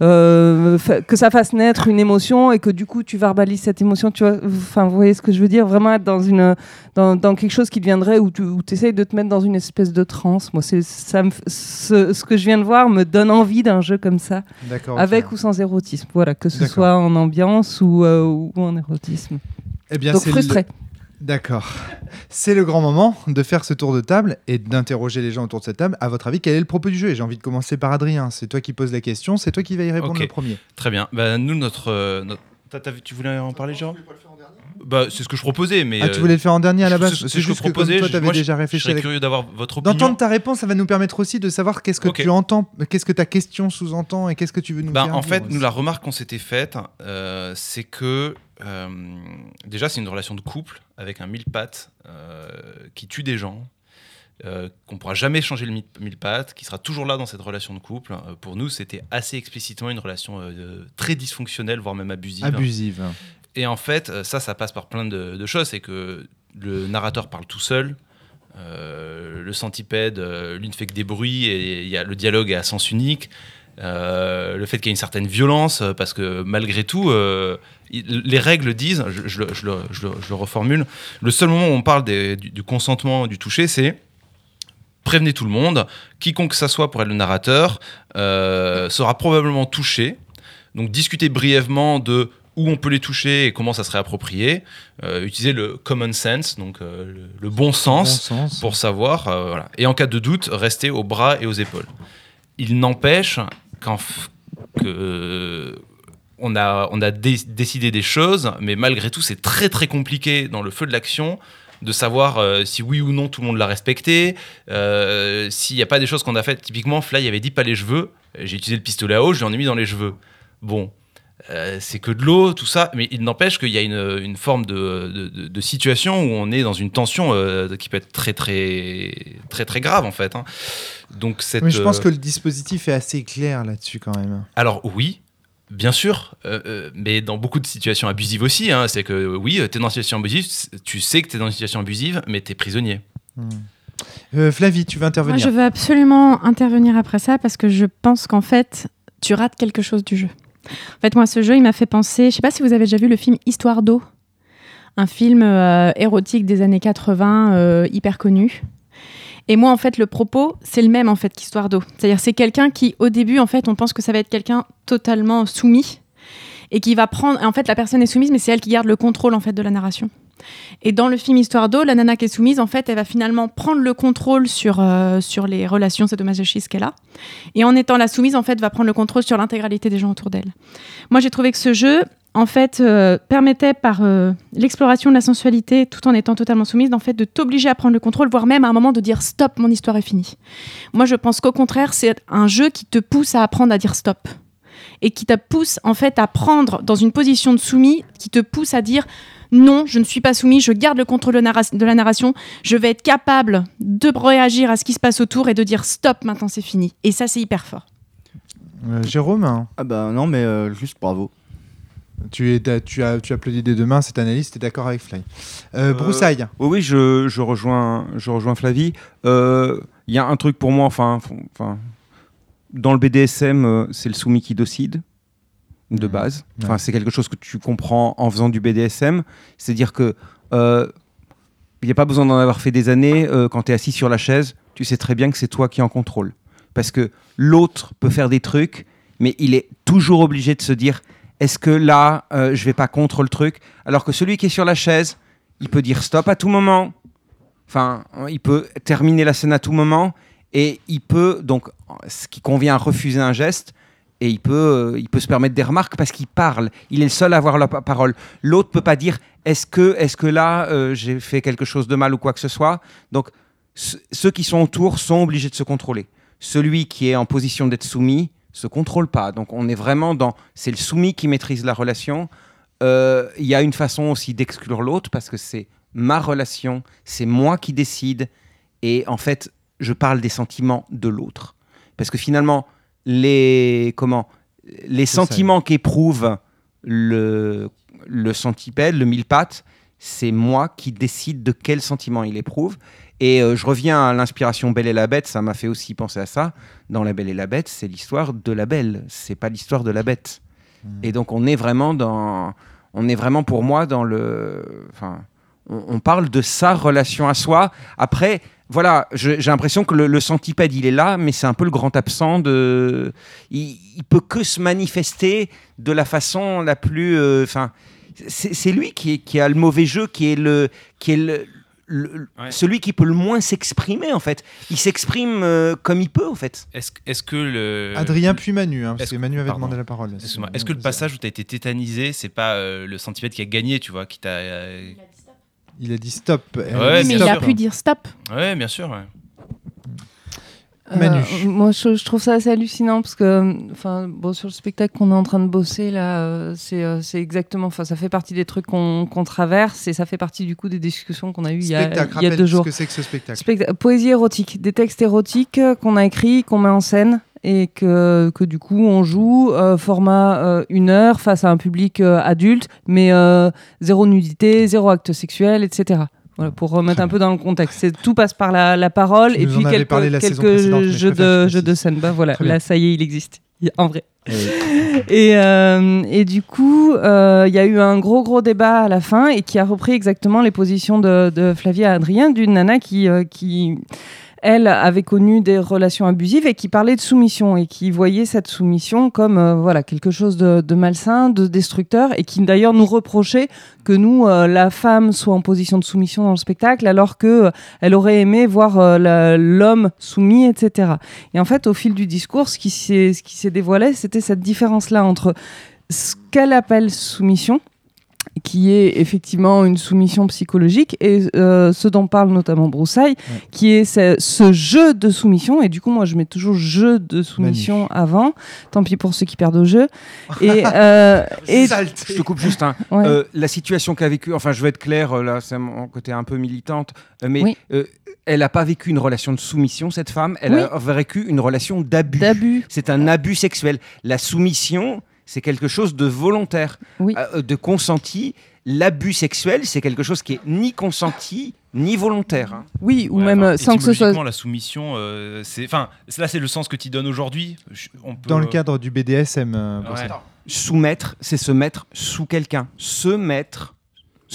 euh, que ça fasse naître une émotion et que du coup tu verbalises cette émotion tu vois. Enfin vous voyez ce que je veux dire? Vraiment être dans une dans, dans quelque chose qui deviendrait où tu essayes de te mettre dans une espèce de transe. Moi c'est ça me ce, ce que je viens de voir me donne envie d'un jeu comme ça. Avec ou sans érotisme. Voilà que ce soit en ambiance ou, euh, ou en érotisme. Eh bien, donc le- frustré D'accord. C'est le grand moment de faire ce tour de table et d'interroger les gens autour de cette table. À votre avis, quel est le propos du jeu? Et J'ai envie de commencer par Adrien. C'est toi qui poses la question, c'est toi qui vas y répondre le premier. Très bien. Bah, nous, notre. euh, notre- T'as- t'as vu- tu voulais en parler, Jérôme? Bah, C'est ce que je proposais. Mais, ah, tu voulais le faire en dernier à la c'est- base? c'est ce que je que comme proposais. toi, Je- tu avais moi, je- déjà Je réfléchi. serais avec- curieux d'avoir votre opinion. D'entendre ta réponse, ça va nous permettre aussi de savoir qu'est-ce que tu entends, qu'est-ce que ta question sous-entend et qu'est-ce que tu veux nous Bah, faire en dire fait, nous, la remarque qu'on s'était faite, euh, c'est que déjà, c'est une relation de couple avec un mille pattes euh, qui tue des gens, euh, qu'on pourra jamais changer le mi- mille pattes, qui sera toujours là dans cette relation de couple. Euh, pour nous, c'était assez explicitement une relation euh, très dysfonctionnelle, voire même abusive. abusive. Et en fait, euh, ça, ça passe par plein de, de choses. C'est que le narrateur parle tout seul. euh, le centipède, euh, lui ne fait que des bruits et y a, le dialogue est à sens unique. Euh, le fait qu'il y ait une certaine violence, euh, parce que malgré tout, euh, les règles disent, je, je le- je le, je le- je le reformule, le seul moment où on parle des- du, du consentement, du toucher, c'est prévenez tout le monde, quiconque que ça soit pour être le narrateur, euh, sera probablement touché. Donc discuter brièvement de où on peut les toucher et comment ça serait approprié. Euh, utiliser le common sense, donc euh, le, le bon sens, Bon sens. pour savoir. euh, voilà. Et en cas de doute, rester aux bras et aux épaules. Il n'empêche qu'en euh, on a, décidé des choses, mais malgré tout, c'est très très compliqué dans le feu de l'action de savoir euh, si oui ou non tout le monde l'a respecté, euh, s'il n'y a pas des choses qu'on a faites. Typiquement, Fly avait dit pas les cheveux. J'ai utilisé le pistolet à eau, je l'en ai mis dans les cheveux. Bon, euh, c'est que de l'eau, tout ça, mais il n'empêche qu'il y a une, une forme de, de- de- de situation où on est dans une tension euh, qui peut être très très très très grave en fait. hein. Donc cette, Mais je pense euh, que le dispositif est assez clair là-dessus quand même. alors oui, bien sûr, mais dans beaucoup de situations abusives aussi. hein, c'est que oui, tu es dans une situation abusive, tu sais que tu es dans une situation abusive, mais tu es prisonnier. Euh, Flavie, tu veux Moi, intervenir je veux absolument intervenir après ça parce que je pense qu'en fait, tu rates quelque chose du jeu. En fait, moi, ce jeu, il m'a fait penser. Je sais pas si vous avez déjà vu le film Histoire d'eau, un film euh, érotique des années 80, euh, hyper connu. Et moi, en fait, le propos, c'est le même en fait qu'Histoire d'eau. C'est-à-dire, c'est quelqu'un qui, au début, en fait, on pense que ça va être quelqu'un totalement soumis et qui va prendre. En fait, la personne est soumise, mais c'est elle qui garde le contrôle en fait de la narration. Et dans le film Histoire d'eau, la nana qui est soumise, en fait, elle va finalement prendre le contrôle sur, euh, sur les relations sadomasochistes qu'elle a. Et en étant la soumise, en fait, va prendre le contrôle sur l'intégralité des gens autour d'elle. Moi, j'ai trouvé que ce jeu, en fait, euh, permettait par euh, l'exploration de la sensualité, tout en étant totalement soumise, en fait, de t'obliger à prendre le contrôle, voire même à un moment de dire stop, mon histoire est finie. Moi, je pense qu'au contraire, c'est un jeu qui te pousse à apprendre à dire stop et qui te pousse en fait à prendre dans une position de soumis, qui te pousse à dire non, je ne suis pas soumis, je garde le contrôle de, la narration, je vais être capable de réagir à ce qui se passe autour et de dire stop, maintenant c'est fini. Et ça, c'est hyper fort. Euh, Jérôme, hein, Ah bah non, mais euh, juste bravo. tu, es, tu, as, tu applaudis des deux mains cette analyse, tu es d'accord avec Fly. Euh, Broussaille, Oui, oui, je, je rejoins, je rejoins Flavie. Euh, Il y a un truc pour moi, enfin, enfin, dans le BDSM, euh, c'est le soumis qui décide de base. Enfin, c'est quelque chose que tu comprends en faisant du BDSM. C'est-à-dire que euh, il n'y a pas besoin d'en avoir fait des années. euh, quand tu es assis sur la chaise, tu sais très bien que c'est toi qui es en contrôle. Parce que l'autre peut faire des trucs, mais il est toujours obligé de se dire est-ce que là, euh, je vais pas contre le truc? Alors que celui qui est sur la chaise, il peut dire stop à tout moment. Enfin, il peut terminer la scène à tout moment et il peut donc, ce qui convient à refuser un geste, et il peut, euh, il peut se permettre des remarques parce qu'il parle. Il est le seul à avoir la pa- parole. L'autre peut pas dire est-ce que, est-ce que là euh, j'ai fait quelque chose de mal ou quoi que ce soit. Donc ce- ceux qui sont autour sont obligés de se contrôler. Celui qui est en position d'être soumis se contrôle pas. Donc on est vraiment dans c'est le soumis qui maîtrise la relation. Euh, Il y a une façon aussi d'exclure l'autre parce que c'est ma relation, c'est moi qui décide et en fait je parle des sentiments de l'autre parce que finalement les comment les sentiments qu'éprouve le le centipède, le mille pattes, c'est moi qui décide de quel sentiment il éprouve. Et euh, je reviens à l'inspiration Belle et la Bête, ça m'a fait aussi penser à ça. Dans La Belle et la Bête, c'est l'histoire de la Belle, c'est pas l'histoire de la Bête. Et donc on est vraiment dans, on est vraiment pour moi dans le, enfin, on, on parle de sa relation à soi. Après, voilà, j'ai l'impression que le, le centipède il est là, mais c'est un peu le grand absent de, il, il peut que se manifester de la façon la plus, euh, enfin, c'est c'est lui qui, est- qui a le mauvais jeu, qui est le, qui est le, le- Ouais. celui qui peut le moins s'exprimer en fait. Il s'exprime euh, comme il peut en fait. Est-ce est-ce que le. Adrien puis Manu, hein, parce que Manu avait pardon. demandé la parole. Est-ce que le passage où tu as été tétanisé, c'est pas euh, le centipède qui a gagné, tu vois, qui t'a. Euh, Il a dit stop. Ouais, mais il a pu dire stop. Ouais, bien sûr. ouais. Manu. Euh, moi, je, je trouve ça assez hallucinant parce que, enfin, bon, sur le spectacle qu'on est en train de bosser là, euh, c'est euh, c'est exactement, enfin, ça fait partie des trucs qu'on qu'on traverse et ça fait partie du coup des discussions qu'on a eues il y a, il y a deux jours. que c'est que ce spectacle. Specta- poésie érotique, des textes érotiques euh, qu'on a écrits, qu'on met en scène et que, que du coup on joue euh, format euh, une heure face à un public euh, adulte, mais euh, zéro nudité, zéro acte sexuel, etc. Voilà, pour remettre un peu dans le contexte. Tout passe par la, la parole Tu et puis quelques, quelques jeux, de, jeux de scène. Bah voilà, là ça y est, il existe. En vrai. [laughs] Et, euh, et du coup, euh, il y a eu un gros gros débat à la fin et qui a repris exactement les positions de, de Flavia et Adrien, d'une nana qui, euh, qui, elle, avait connu des relations abusives et qui parlait de soumission et qui voyait cette soumission comme euh, voilà quelque chose de, malsain, de destructeur et qui d'ailleurs nous reprochait que nous, euh, la femme, soit en position de soumission dans le spectacle alors que euh, elle aurait aimé voir l'homme soumis, etc. Et en fait, au fil du discours, ce qui s'est dévoilé, c'était cette différence-là entre ce qu'elle appelle soumission, qui est effectivement une soumission psychologique, et euh, ce dont parle notamment Broussailles, qui est ce, ce jeu de soumission. Et du coup, moi, je mets toujours jeu de soumission avant. Tant pis pour ceux qui perdent au jeu. [laughs] Et, euh, et Je te coupe juste. hein. Ouais. Euh, la situation qu'a vécue, enfin, je vais être clair, euh, là, c'est mon côté un peu militante, mais Oui. euh, elle n'a pas vécu une relation de soumission, cette femme. Elle Oui. a vécu une relation d'abus. d'abus. C'est un abus sexuel. La soumission, c'est quelque chose de volontaire, Oui. euh, de consenti. L'abus sexuel, c'est quelque chose qui est ni consenti ni volontaire. hein. Oui, ou Ouais, même enfin, euh, sans que ce soit. la soumission, euh, c'est. Enfin, là, c'est le sens que tu donnes aujourd'hui. Peut- Dans le cadre du BDSM, euh, Ouais. Soumettre, c'est se mettre sous quelqu'un. Se mettre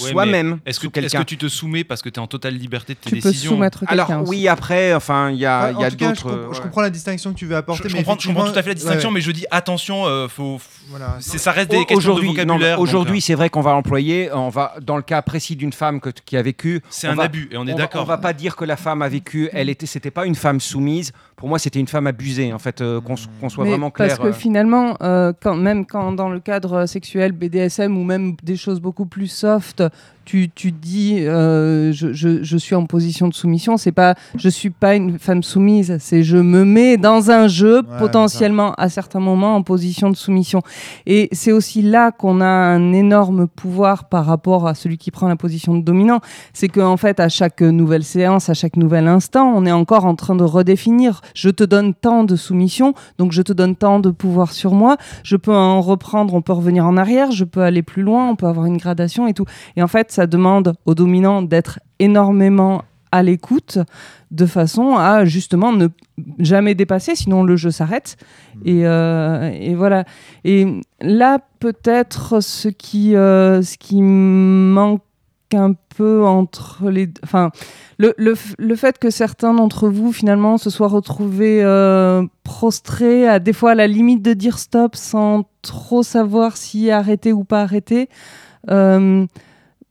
Ouais, soi-même Est-ce que, quelqu'un. que tu te soumets parce que tu es en totale liberté de tes Tu peux décisions? soumettre quelqu'un. Alors aussi. oui, après, enfin, il y a, je, d'autres. je ouais. comprends la distinction que tu veux je, apporter. je mais comprends, je comprends tout à fait la distinction, ouais, mais je dis attention, euh, faut, voilà. c'est- ça reste des questions de vocabulaire. aujourd'hui, euh, c'est vrai qu'on va employer, on va dans le cas précis d'une femme que- qui a vécu. c'est un va- abus et on est d'accord. On va pas dire que la femme a vécu, elle était, c'était pas une femme soumise. Pour moi, c'était une femme abusée. En fait, euh, qu'on soit Mais vraiment clair. Parce que euh. finalement, euh, quand, même quand dans le cadre sexuel, BDSM ou même des choses beaucoup plus soft, tu, tu dis euh, je, je, je suis en position de soumission, c'est pas je suis pas une femme soumise, c'est je me mets dans un jeu Ouais, potentiellement à certains moments en position de soumission. Et c'est aussi là qu'on a un énorme pouvoir par rapport à celui qui prend la position de dominant. C'est qu'en fait, à chaque nouvelle séance, à chaque nouvel instant, on est encore en train de redéfinir. Je te donne tant de soumission, donc je te donne tant de pouvoir sur moi. Je peux en reprendre, on peut revenir en arrière, je peux aller plus loin, on peut avoir une gradation et tout. Et en fait, ça demande au dominant d'être énormément à l'écoute de façon à justement ne jamais dépasser, sinon le jeu s'arrête. Et, euh, et voilà. Et là, peut-être ce qui, euh, ce qui manque un peu entre les... Enfin, le, le, le fait que certains d'entre vous, finalement, se soient retrouvés euh, prostrés, à des fois à la limite de dire stop sans trop savoir si arrêter ou pas arrêter.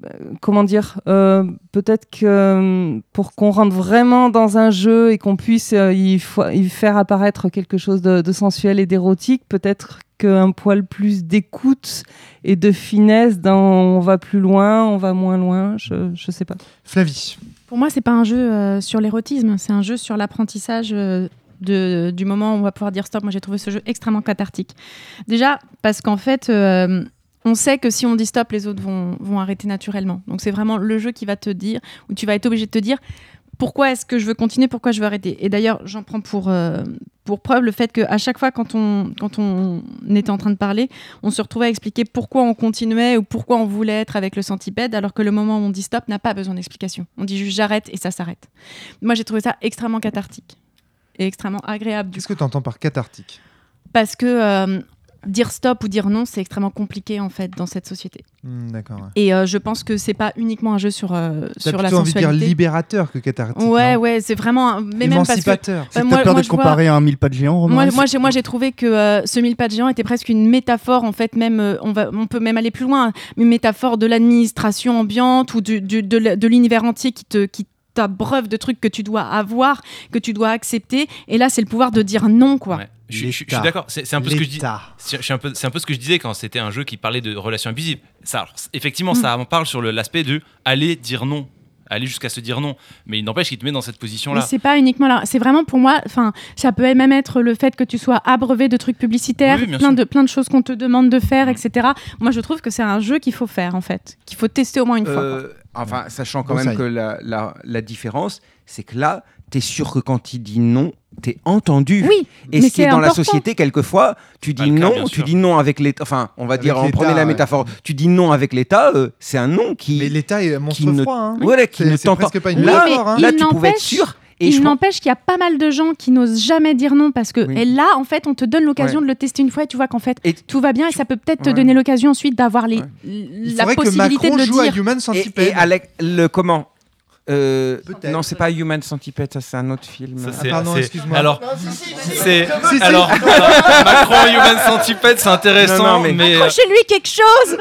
Euh, comment dire euh, Peut-être que euh, pour qu'on rentre vraiment dans un jeu et qu'on puisse euh, y, faire apparaître quelque chose de, de sensuel et d'érotique, peut-être qu'un poil plus d'écoute et de finesse dans on va plus loin, on va moins loin, je, je sais pas. Flavie. Pour moi, c'est pas un jeu euh, sur l'érotisme, c'est un jeu sur l'apprentissage euh, de, du moment où on va pouvoir dire stop. Moi, j'ai trouvé ce jeu extrêmement cathartique. Déjà, parce qu'en fait, euh, on sait que si on dit stop, les autres vont, vont arrêter naturellement. Donc, c'est vraiment le jeu qui va te dire, où tu vas être obligé de te dire pourquoi est-ce que je veux continuer, pourquoi je veux arrêter? Et d'ailleurs, j'en prends pour, euh, pour preuve le fait qu'à chaque fois, quand on, quand on était en train de parler, on se retrouvait à expliquer pourquoi on continuait ou pourquoi on voulait être avec le centipède, alors que le moment où on dit stop n'a pas besoin d'explication. On dit juste j'arrête et ça s'arrête. Moi, j'ai trouvé ça extrêmement cathartique et extrêmement agréable. Qu'est-ce que tu entends par cathartique? Parce que euh, dire stop ou dire non, c'est extrêmement compliqué en fait dans cette société. Hmm, D'accord. ouais. Et euh, je pense que c'est pas uniquement un jeu sur, euh, sur la plutôt envie de dire sensualité. libérateur que cathartique. Ouais, ouais, c'est vraiment. un- Mais même parce que. Émancipateur. C'est Euh, moi- t'as peur moi, de te je vois- comparer à un mille pas de géant, Romain Moi, moi, j'ai, moi, j'ai trouvé que euh, ce mille pas de géant était presque une métaphore, en fait, même, euh, on, va, on peut même aller plus loin, une métaphore de l'administration ambiante ou du, du- de, l'univers entier qui te. Qui t'abreuve de trucs que tu dois avoir, que tu dois accepter. Et là, c'est le pouvoir de dire non, quoi. Ouais. Je, suis- je suis- je L'État. suis d'accord. C'est un peu ce que je dis. C'est un peu- c'est un peu ce que je disais quand c'était un jeu qui parlait de relations abusives. Ça, alors, effectivement, Mm. ça en parle sur l'aspect de aller dire non, aller jusqu'à se dire non. Mais il n'empêche qu'il te met dans cette Mais position-là. c'est pas uniquement là. C'est vraiment pour moi. Enfin, ça peut même être le fait que tu sois abreuvé de trucs publicitaires, Oui, plein sûr. de plein de choses qu'on te demande de faire, Mm. etc. Moi, je trouve que c'est un jeu qu'il faut faire en fait, qu'il faut tester au moins une fois. quoi. Euh, enfin, sachant quand Bon, même que la, la, la différence, c'est que là, t'es sûr que quand il dit non, t'es entendu. Oui, Et mais ce qui est c'est dans la société, quelquefois, tu dis cas, non, tu dis non avec l'État. Enfin, on va Avec dire, on prenait la ouais. métaphore. Tu dis non avec l'État, euh, c'est un non qui, Mais l'État est un monstre qui ne- froid. Hein. voilà, qui ne t'entend. pas une Là, hein. là, il tu pouvais être n'empêche- sûr. Et il n'empêche qu'il y a pas mal de gens qui n'osent jamais dire non parce que Oui. et là en fait on te donne l'occasion Ouais. de le tester une fois et tu vois qu'en fait Et tout va bien et ça peut peut-être te donner l'occasion ensuite d'avoir les Ouais. La faudrait que possibilité Macron de le joue à. Human Et, Centipede. et Alec, le comment Euh. Non, c'est pas Human Centipede, ça c'est un autre film. Ça, Ah, pardon, excuse-moi. Alors, c'est Si, si. alors Macron Human Centipede, c'est intéressant, Non, non, mais mais- mais, Accrochez-lui quelque chose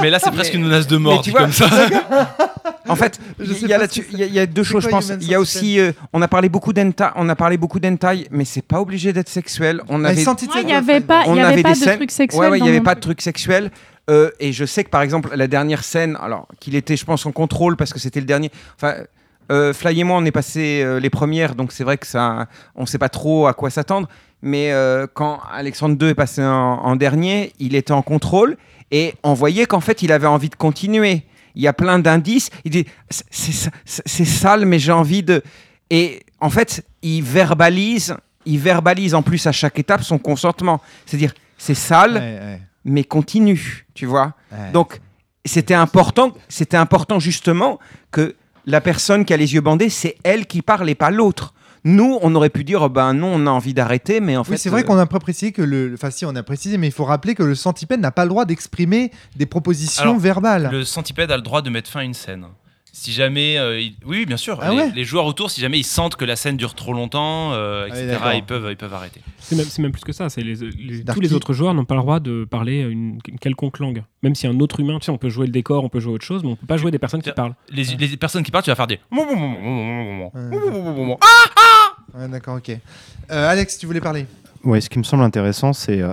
mais là c'est presque une menace de mort vois- comme ça. [laughs] En fait, il y, a y y deux choses, je pense. Il y a aussi, euh, on a parlé beaucoup d'hentai, on a parlé beaucoup d'hentai, mais c'est pas obligé d'être sexuel. On avait, il n'y avait pas, il y avait pas de scènes- trucs sexuels. ouais, ouais, il y avait pas de truc. truc sexuel. Euh, et je sais que par exemple la dernière scène, alors qu'il était, je pense, en contrôle parce que c'était le dernier. Enfin, euh, Fly et moi, on est passé euh, les premières, donc c'est vrai que ça, on sait pas trop à quoi s'attendre. Mais quand Alexandre II est passé en, dernier, il était en contrôle et on voyait qu'en fait, il avait envie de continuer. Il y a plein d'indices. Il dit c'est- sale, mais j'ai envie de. Et en fait, il verbalise, il verbalise en plus à chaque étape son consentement. C'est-à-dire, c'est sale, mais continue, tu vois. ouais. Donc, c'était important, c'était important justement que la personne qui a les yeux bandés, c'est elle qui parle et pas l'autre. Nous, on aurait pu dire, oh ben non, on a envie d'arrêter, mais en fait. Oui, c'est vrai euh, qu'on pas précisé que le. Enfin, si, on a précisé, mais il faut rappeler que le centipède n'a pas le droit d'exprimer des propositions Alors, verbales. Le centipède a le droit de mettre fin à une scène. Si jamais, euh, oui, bien sûr, Ah les, ouais les joueurs autour, si jamais ils sentent que la scène dure trop longtemps, euh, Ah oui, etc., ils peuvent, ils peuvent arrêter. C'est même, plus que ça. C'est les, les- Darky. tous les autres joueurs n'ont pas le droit de parler une, une quelconque langue. Même si un autre humain, tu sais, on peut jouer le décor, on peut jouer autre chose, mais on peut pas jouer des personnes qui parlent. Les, les personnes qui parlent, tu vas faire des. Ouais, d'accord, ok. Euh, Alex, tu voulais parler Ouais, ce qui me semble intéressant, c'est euh,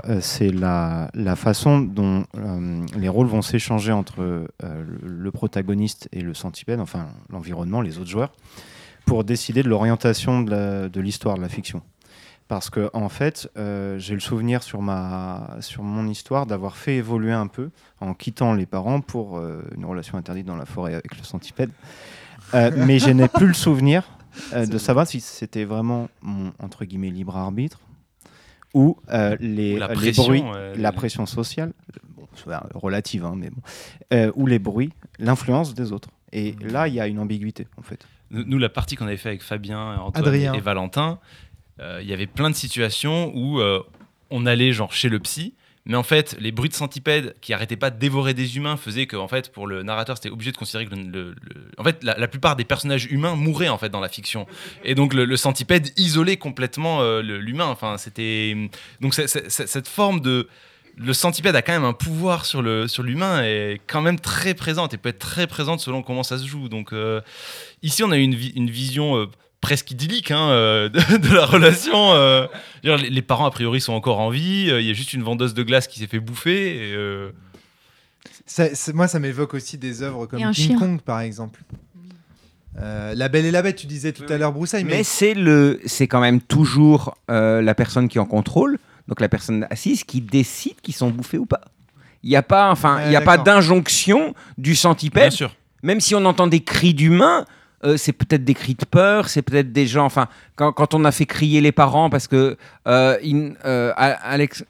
la, la façon dont euh, les rôles vont s'échanger entre euh, le, le protagoniste et le centipède, enfin l'environnement, les autres joueurs, pour décider de l'orientation de la- de l'histoire, de, la fiction. Parce que en fait, j'ai le souvenir sur, ma, sur mon histoire d'avoir fait évoluer un peu en quittant les parents pour une relation interdite dans la forêt avec le centipède. Mais je n'ai plus le souvenir [laughs] de savoir si c'était vraiment mon entre guillemets libre arbitre ou euh, les, Ou la les pression, bruits, euh, la pression sociale, bon, relative, hein, mais bon, euh, ou les bruits, l'influence des autres. Et là, il y a une ambiguïté en fait. Nous, la partie qu'on avait fait avec Fabien, Antoine Adrien. et, Valentin, euh, il y avait plein de situations où euh, on allait genre chez le psy, mais en fait, les bruits de centipèdes qui arrêtaient pas de dévorer des humains faisaient que, en fait, pour le narrateur, c'était obligé de considérer que le, en fait, la, plupart des personnages humains mouraient en fait dans la fiction, et donc le, centipède isolait complètement euh, l'humain. Enfin, c'était donc c'est- c'est- cette forme de le centipède a quand même un pouvoir sur le sur l'humain et quand même très présente et peut être très présente selon comment ça se joue. Donc euh, ici on a une, vi- une vision euh, presque idyllique hein, euh, [laughs] de, de la relation. euh. Les, les parents a priori sont encore en vie. euh, Il y a juste une vendeuse de glace qui s'est fait bouffer. Et, euh, Ça- c'est- moi, ça m'évoque aussi des œuvres comme King chien. Kong, par exemple. Euh, la Belle et la Bête, tu disais tout à l'heure, Broussailles, mais, Mais c'est le, c'est quand même toujours euh, la personne qui est en contrôle, donc la personne assise, qui décide qu'ils sont bouffés ou pas. Il n'y a pas, enfin, Ouais, il y a pas d'injonction du bien centipède. sûr. Même si on entend des cris d'humains, euh, c'est peut-être des cris de peur, c'est peut-être des gens. Enfin, quand, quand on a fait crier les parents parce que euh, in- euh, Alex,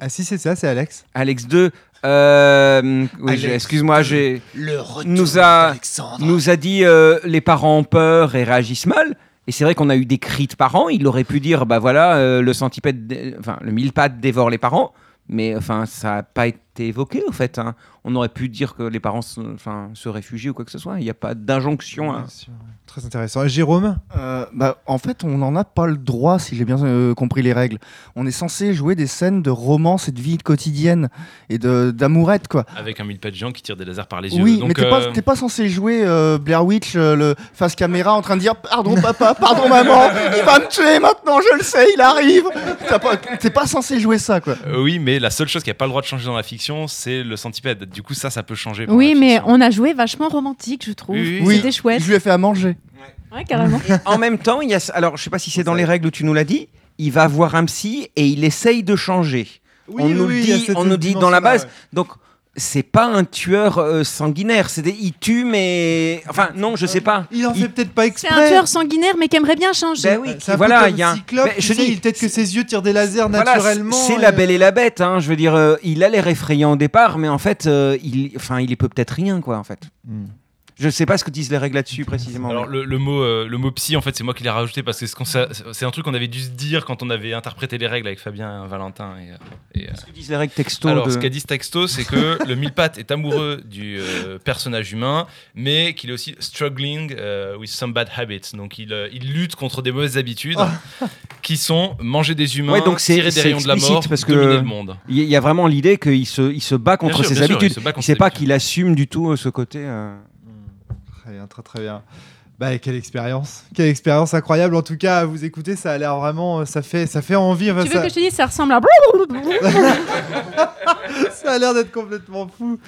Ah si, c'est ça, c'est Alex. Alex 2, euh, oui, excuse-moi, j'ai Le nous a nous a dit les parents ont peur et réagissent mal. Et c'est vrai qu'on a eu des cris de parents. Il aurait pu dire bah voilà le centipède, enfin le mille pattes dévore les parents. Mais enfin ça n'a pas été évoqué au fait. hein. On aurait pu dire que les parents se, enfin, se réfugient ou quoi que ce soit. Il n'y a pas d'injonction. hein. Très intéressant. Jérôme? Euh, bah, en fait, on n'en a pas le droit, si j'ai bien euh, compris les règles. On est censé jouer des scènes de romance et de vie quotidienne et d'amourette, quoi. Avec un mille pas de géant qui tire des lasers par les yeux. Oui, Donc, mais t'es euh, pas, t'es pas censé jouer euh, Blair Witch, euh, le face caméra, en train de dire Pardon papa, pardon maman, il va me tuer maintenant, je le sais, il arrive. T'as pas- T'es pas censé jouer ça, quoi. euh, oui, mais la seule chose qui n'a pas le droit de changer dans la fiction, c'est le centipède. Du coup, ça, ça peut changer. Oui, mais on a joué vachement romantique, je trouve. Oui, oui. C'était chouette. Je lui ai fait à manger. Ouais, carrément. en même temps, il y a, alors je sais pas si c'est dans les règles où tu nous l'as dit, il va voir un psy et il essaye de changer. Oui, on oui, nous dit, on nous dit dans la base. ouais. Donc c'est pas un tueur euh, sanguinaire, c'est des, il tue mais enfin non, je sais pas. Il en Il- fait peut-être pas C'est exprès. un tueur sanguinaire, mais qui aimerait bien changer. Ben oui, C'est un voilà, il y a un- Cyclope, Ben, je sais, dis, peut-être que ses yeux tirent des lasers Voilà, naturellement. c'est et- la belle et la bête, hein, je veux dire, euh, il a l'air effrayant au départ, mais en fait, euh, il, enfin, il est peut peut-être rien, quoi, en fait. Hmm. Je sais pas ce que disent les règles là-dessus précisément. Alors le, le mot euh, le mot psy en fait c'est moi qui l'ai rajouté parce que c'est un truc qu'on avait dû se dire quand on avait interprété les règles avec Fabien, Valentin et, euh, et, euh, ce que disent les règles texto Alors, de- ce qu'a dit ce texto, c'est que [laughs] le mille pattes est amoureux du euh, personnage humain, mais qu'il est aussi struggling euh, with some bad habits. Donc, il, euh, il lutte contre des mauvaises habitudes [laughs] qui sont manger des humains, Ouais, donc tirer des rayons de la mort, parce que- dominer le monde. Il y- a vraiment l'idée qu'il se, il se bat contre ses bien sûr, habitudes. il se bat contre C'est ses pas habitudes. qu'il assume du tout euh, ce côté. euh, Très bien, très très bien. Bah, quelle expérience, quelle expérience incroyable. En tout cas, à vous écouter, ça a l'air vraiment, ça fait, ça fait envie. enfin, Tu veux ça, que je te dise, ça ressemble à. [laughs] ça a l'air d'être complètement fou.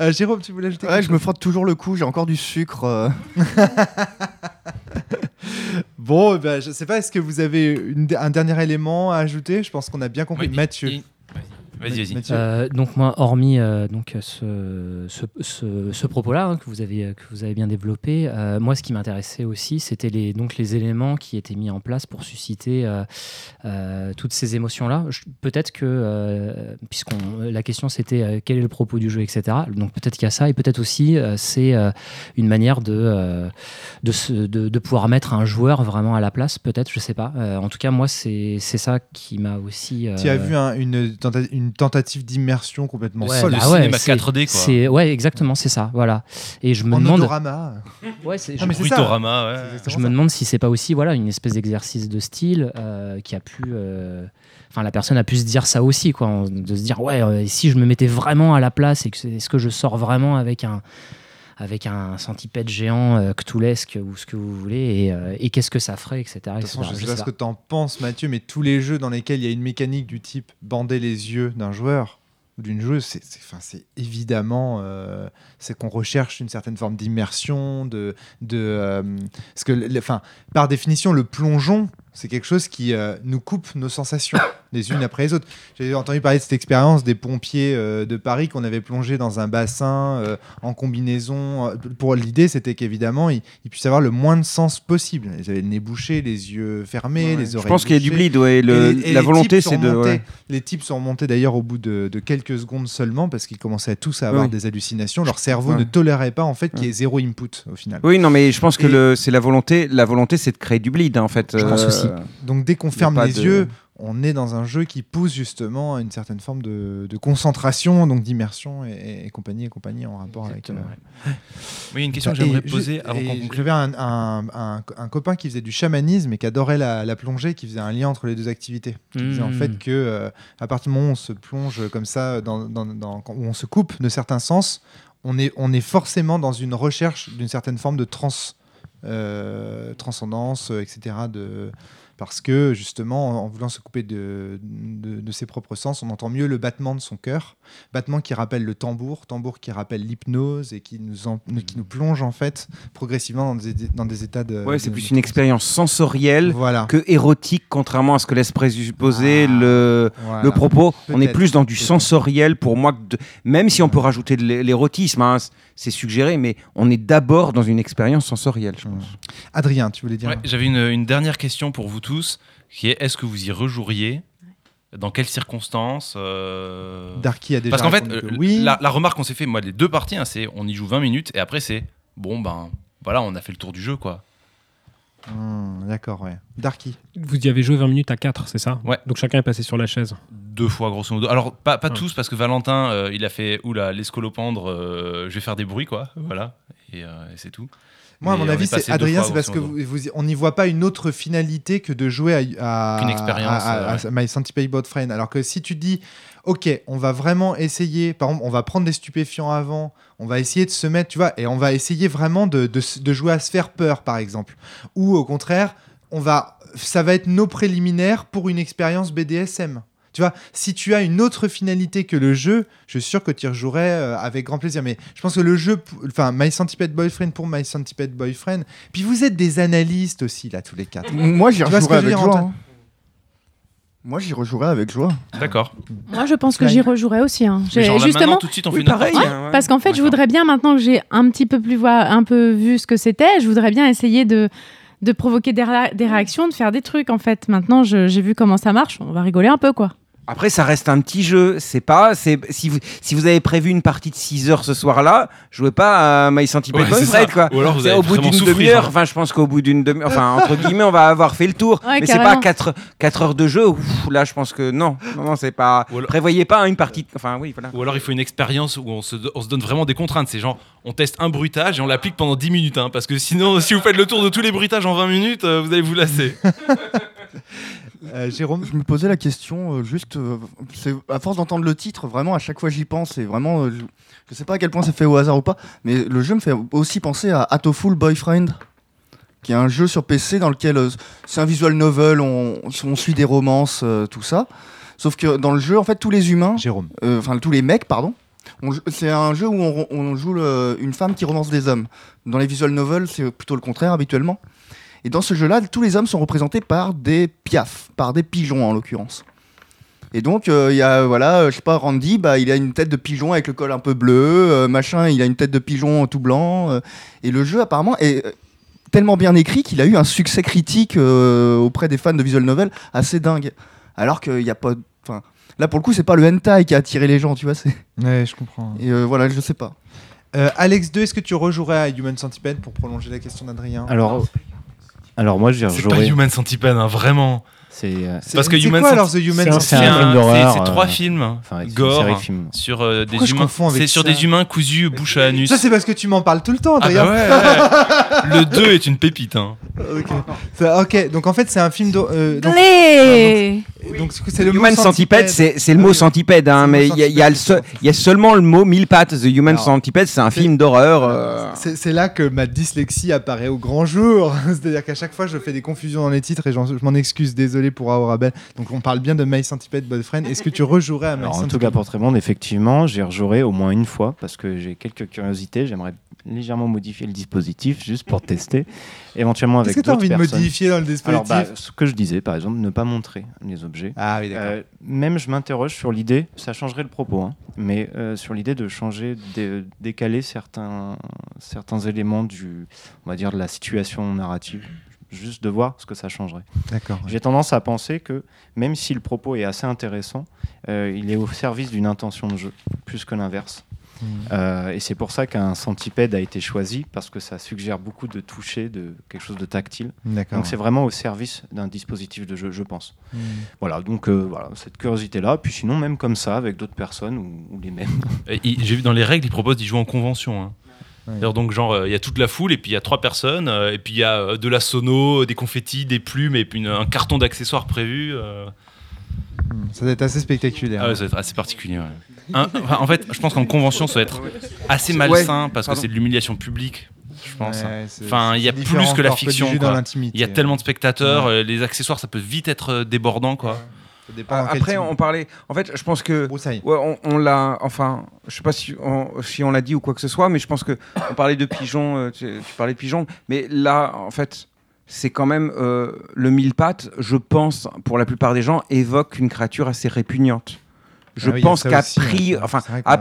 Euh, Jérôme, tu voulais ajouter Ouais, je me frotte toujours le cou, j'ai encore du sucre. euh. [laughs] Bon, ben, je sais pas, est-ce que vous avez une- un dernier élément à ajouter? Je pense qu'on a bien compris. Oui, Mathieu. il- Vas-y, vas-y. Euh, donc moi, hormis euh, donc ce, ce, ce- ce propos-là hein, que vous avez que vous avez bien développé, euh, moi ce qui m'intéressait aussi, c'était les donc les éléments qui étaient mis en place pour susciter euh, euh, toutes ces émotions-là. Peut-être que euh, puisqu'on la question c'était euh, quel est le propos du jeu, etc. Donc peut-être qu'il y a ça et peut-être aussi euh, c'est euh, une manière de euh, de, se- de de pouvoir mettre un joueur vraiment à la place. Peut-être, je sais pas. Euh, en tout cas, moi c'est c'est ça qui m'a aussi. Tu as euh, vu un- une, tenta- une tentative d'immersion complètement Ouais, folle. bah le ouais, cinéma c'est- 4D, quoi. C'est ouais, exactement, c'est ça. Voilà. Et je me en demande. odorama. Ouais, c'est- Non, je, c'est ouais. C'est je me ça. demande si c'est pas aussi voilà une espèce d'exercice de style euh, qui a pu. euh, Enfin, la personne a pu se dire ça aussi, quoi, de se dire ouais, euh, si je me mettais vraiment à la place et que c'est- est-ce que je sors vraiment avec un avec un centipède géant euh, cthulesque ou ce que vous voulez, et, euh, et qu'est-ce que ça ferait, etc. De toute façon, etc. je Je sais pas ce que tu en penses, Mathieu, mais tous les jeux dans lesquels il y a une mécanique du type bander les yeux d'un joueur ou d'une joueuse, c'est évidemment euh, c'est qu'on recherche une certaine forme d'immersion, de, de euh, parce que enfin, par définition, le plongeon, c'est quelque chose qui euh, nous coupe nos sensations [coughs] les unes après les autres. J'ai entendu parler de cette expérience des pompiers euh, de Paris qu'on avait plongé dans un bassin euh, en combinaison. Pour l'idée, c'était qu'évidemment, ils, ils puissent avoir le moins de sens possible. Ils avaient le nez bouché, les yeux fermés, les Je oreilles. pense qu'il y a du bleed, ouais, le- Et les- et la volonté, c'est de- ouais. Les types sont remontés d'ailleurs au bout de, de quelques secondes seulement parce qu'ils commençaient tous à avoir Oui. des hallucinations. Leur cerveau ne tolérait pas en fait qu'il y ait zéro input au final. Oui, non, mais je pense que Et- c'est la volonté. La volonté, c'est de créer du bleed, hein, en fait. Je pense Euh, aussi. Donc dès qu'on ferme les de- yeux, on est dans un jeu qui pousse justement à une certaine forme de, de concentration, donc d'immersion et, et compagnie et compagnie en rapport avec. euh, Oui, il y a une question que j'aimerais poser avant qu'on conclue. J'avais un, un- un- un copain qui faisait du chamanisme et qui adorait la, la plongée, qui faisait un lien entre les deux activités. Qui disait en Mm. fait que euh, à partir du moment où on se plonge comme ça, dans, dans- dans- quand- où on se coupe de certains sens, on est, on est forcément dans une recherche d'une certaine forme de trans, euh, transcendance, euh, etc. parce que justement, en, voulant se couper de, de, de ses propres sens, on entend mieux le battement de son cœur, battement qui rappelle le tambour, tambour qui rappelle l'hypnose et qui nous, en- qui nous plonge en fait progressivement dans des, dans des états de. Ouais, c'est plus une expérience sensorielle Voilà. que érotique, contrairement à ce que laisse présupposer Ah, le, voilà. le propos. On est plus dans du sensoriel pour moi. que de- Même si on peut rajouter de l'é- l'érotisme, hein, c'est suggéré, mais on est d'abord dans une expérience sensorielle, je pense. Adrien, tu voulais dire Ouais, J'avais une, une dernière question pour vous tous, qui est est-ce que vous y rejoueriez? Dans quelles circonstances euh, Darky a déjà Parce qu'en fait, euh, oui. la, la remarque qu'on s'est fait, moi, les deux parties, hein, c'est on y joue 20 minutes et après c'est bon, ben voilà, on a fait le tour du jeu, quoi. Hmm, D'accord, ouais. Darky. Vous y avez joué 20 minutes à 4, c'est ça? Ouais. Donc chacun est passé sur la chaise. Deux fois, grosso modo. Alors, pas, pas Ouais. tous, parce que Valentin, euh, il a fait oula, l'escolopendre, euh, je vais faire des bruits, quoi. Voilà. Et, euh, et c'est tout. Moi, à mon on avis, est c'est Adrien, c'est parce que vous, vous- on n'y voit pas une autre finalité que de jouer à, à Qu'une expérience, à, à- euh, My Centipede Bot Friend. Alors que si tu dis, ok, on va vraiment essayer, par exemple, on va prendre des stupéfiants avant, on va essayer de se mettre, tu vois, et on va essayer vraiment de, de jouer à se faire peur, par exemple, ou au contraire, on va, ça va être nos préliminaires pour une expérience BDSM. Tu vois, si tu as une autre finalité que le jeu, je suis sûr que tu y rejouerais euh, avec grand plaisir. Mais je pense que le jeu, enfin, My Centipede Boyfriend pour My Centipede Boyfriend. Puis vous êtes des analystes aussi, là, tous les quatre. Moi, j'y rejouerais avec joie. Hein. Moi, j'y rejouerais avec joie. D'accord. Moi, je pense que j'y rejouerais aussi. hein. Genre justement, tout de suite, on Oui, fait pareil, hein, ouais. parce qu'en fait, je voudrais bien maintenant que j'ai un petit peu plus voir, un peu vu ce que c'était, je voudrais bien essayer de de provoquer des, réa- des réactions, de faire des trucs en fait. Maintenant, j'ai vu comment ça marche, on va rigoler un peu quoi. Après, ça reste un petit jeu. C'est pas. C'est si vous si vous avez prévu une partie de 6 heures ce soir-là, jouez pas à My Centipede Ouais, quoi. Ou alors vous C'est allez au bout d'une demi-heure. hein. Enfin, je pense qu'au bout d'une demi-heure, enfin entre [laughs] guillemets, on va avoir fait le tour. Ouais, mais c'est pas carrément. 4 quatre heures de jeu. Ouf, là, je pense que non, non, non, c'est pas. Alors- Prévoyez pas une partie. de- Enfin, oui, voilà. Ou alors il faut une expérience où on se, on se donne vraiment des contraintes. C'est genre, on teste un bruitage et on l'applique pendant 10 minutes. hein, parce que sinon, [laughs] si vous faites le tour de tous les bruitages en 20 minutes, euh, vous allez vous lasser. [laughs] Euh, Jérôme Je me posais la question, euh, juste, euh, c'est à force d'entendre le titre, vraiment à chaque fois j'y pense, et vraiment, je, je sais pas à quel point c'est fait au hasard ou pas, mais le jeu me fait aussi penser à Atoful Boyfriend, qui est un jeu sur PC dans lequel c'est un visual novel, on, on suit des romances, tout ça. Sauf que dans le jeu, en fait, tous les humains, Jérôme. enfin tous les mecs, pardon, c'est un jeu où on, on joue le- une femme qui romance des hommes. Dans les visual novels, c'est plutôt le contraire habituellement. Et dans ce jeu-là, tous les hommes sont représentés par des piafs, par des pigeons en l'occurrence. Et donc, euh, il y a, voilà, euh, je sais pas, Randy, bah, il a une tête de pigeon avec le col un peu bleu, euh, machin, il a une tête de pigeon tout blanc. euh, et le jeu, apparemment, est euh, tellement bien écrit qu'il a eu un succès critique euh, auprès des fans de visual novel assez dingue. Alors qu'il n'y a pas. Enfin, là, pour le coup, c'est pas le hentai qui a attiré les gens, tu vois. Ouais, je comprends. Et euh, voilà, je sais pas. Euh, Alex 2, est-ce que tu rejouerais à Human Centipede pour prolonger la question d'Adrien? Alors, alors moi, j'y C'est pas. Human Centipede, hein, vraiment. C'est euh, Parce que c'est Human quoi alors The Human c'est un- Centipede c'est un film d'horreur, c'est euh, trois films enfin, gore sur euh, des humains. C'est sur ça des humains cousus bouche à anus. Ça, c'est parce que tu m'en parles tout le temps, Ah bah ouais, ouais. Le 2 est une pépite. Hein. [laughs] ok. Donc en fait, c'est un film. euh, donc, Allez donc c'est c'est le mot Human Centipede, c'est c'est le mot centipède, hein, mais il y, a- il y y a seulement le mot mille pattes. The Human Alors, Centipede, c'est un c'est- film d'horreur. euh, C'est c'est là que ma dyslexie apparaît au grand jour. [laughs] C'est-à-dire qu'à chaque fois, je fais des confusions dans les titres et j'en- je m'en excuse. Désolé pour Aurabel. Donc, on parle bien de My Centipede Boyfriend. Est-ce que tu rejouerais à My Alors, en Centipede tout cas, pour Trémonde, effectivement, j'y rejouerai au moins une fois parce que j'ai quelques curiosités. J'aimerais légèrement modifier le dispositif juste pour tester, éventuellement avec Qu'est-ce que tu as d'autres envie de personnes. modifier dans le Alors, dispositif bah, ce que je disais, par exemple, ne pas montrer les objets. Ah oui, d'accord. Euh, même je m'interroge sur l'idée, ça changerait le propos, hein, mais euh, sur l'idée de changer, de décaler certains, certains éléments du, on va dire, de la situation narrative, juste de voir ce que ça changerait. D'accord. ouais. J'ai tendance à penser que même si le propos est assez intéressant, euh, il est au service d'une intention de jeu, plus que l'inverse. Hmm. Euh, et c'est pour ça qu'un centipède a été choisi, parce que ça suggère beaucoup de toucher, de quelque chose de tactile. Donc c'est vraiment au service d'un dispositif de jeu, je pense. Hmm. Voilà, donc euh, voilà, cette curiosité-là. Puis sinon, même comme ça, avec d'autres personnes ou, ou les mêmes. [laughs] J'ai vu dans les règles, ils proposent d'y jouer en convention. hein. Ouais. Donc, genre, euh, il y a toute la foule, et puis il y a trois personnes, euh, et puis il y a euh, de la sono, des confettis, des plumes, et puis une- un carton d'accessoires prévu. Hmm, Ça doit être assez spectaculaire. Ah ouais, ça va être assez particulier. ouais. Un- enfin, en fait, je pense qu'en convention, ça va être assez malsain, parce que c'est de l'humiliation publique, je pense. Ouais, c'est- Enfin, il y a plus que la fiction. Il y a tellement de spectateurs, Ouais. euh, les accessoires, ça peut vite être euh, débordant, quoi. Quel Après, on parlait. En fait, je pense que. Broussailles. Ouais, on, on l'a. Enfin, je sais pas si on, si on l'a dit ou quoi que ce soit, mais je pense que on parlait de pigeons. euh, tu, tu parlais de pigeons, mais là, en fait, c'est quand même euh, le mille pattes. Je pense, pour la plupart des gens, évoque une créature assez répugnante. Je Ah oui, pense qu'a aussi, ouais. priori, enfin, a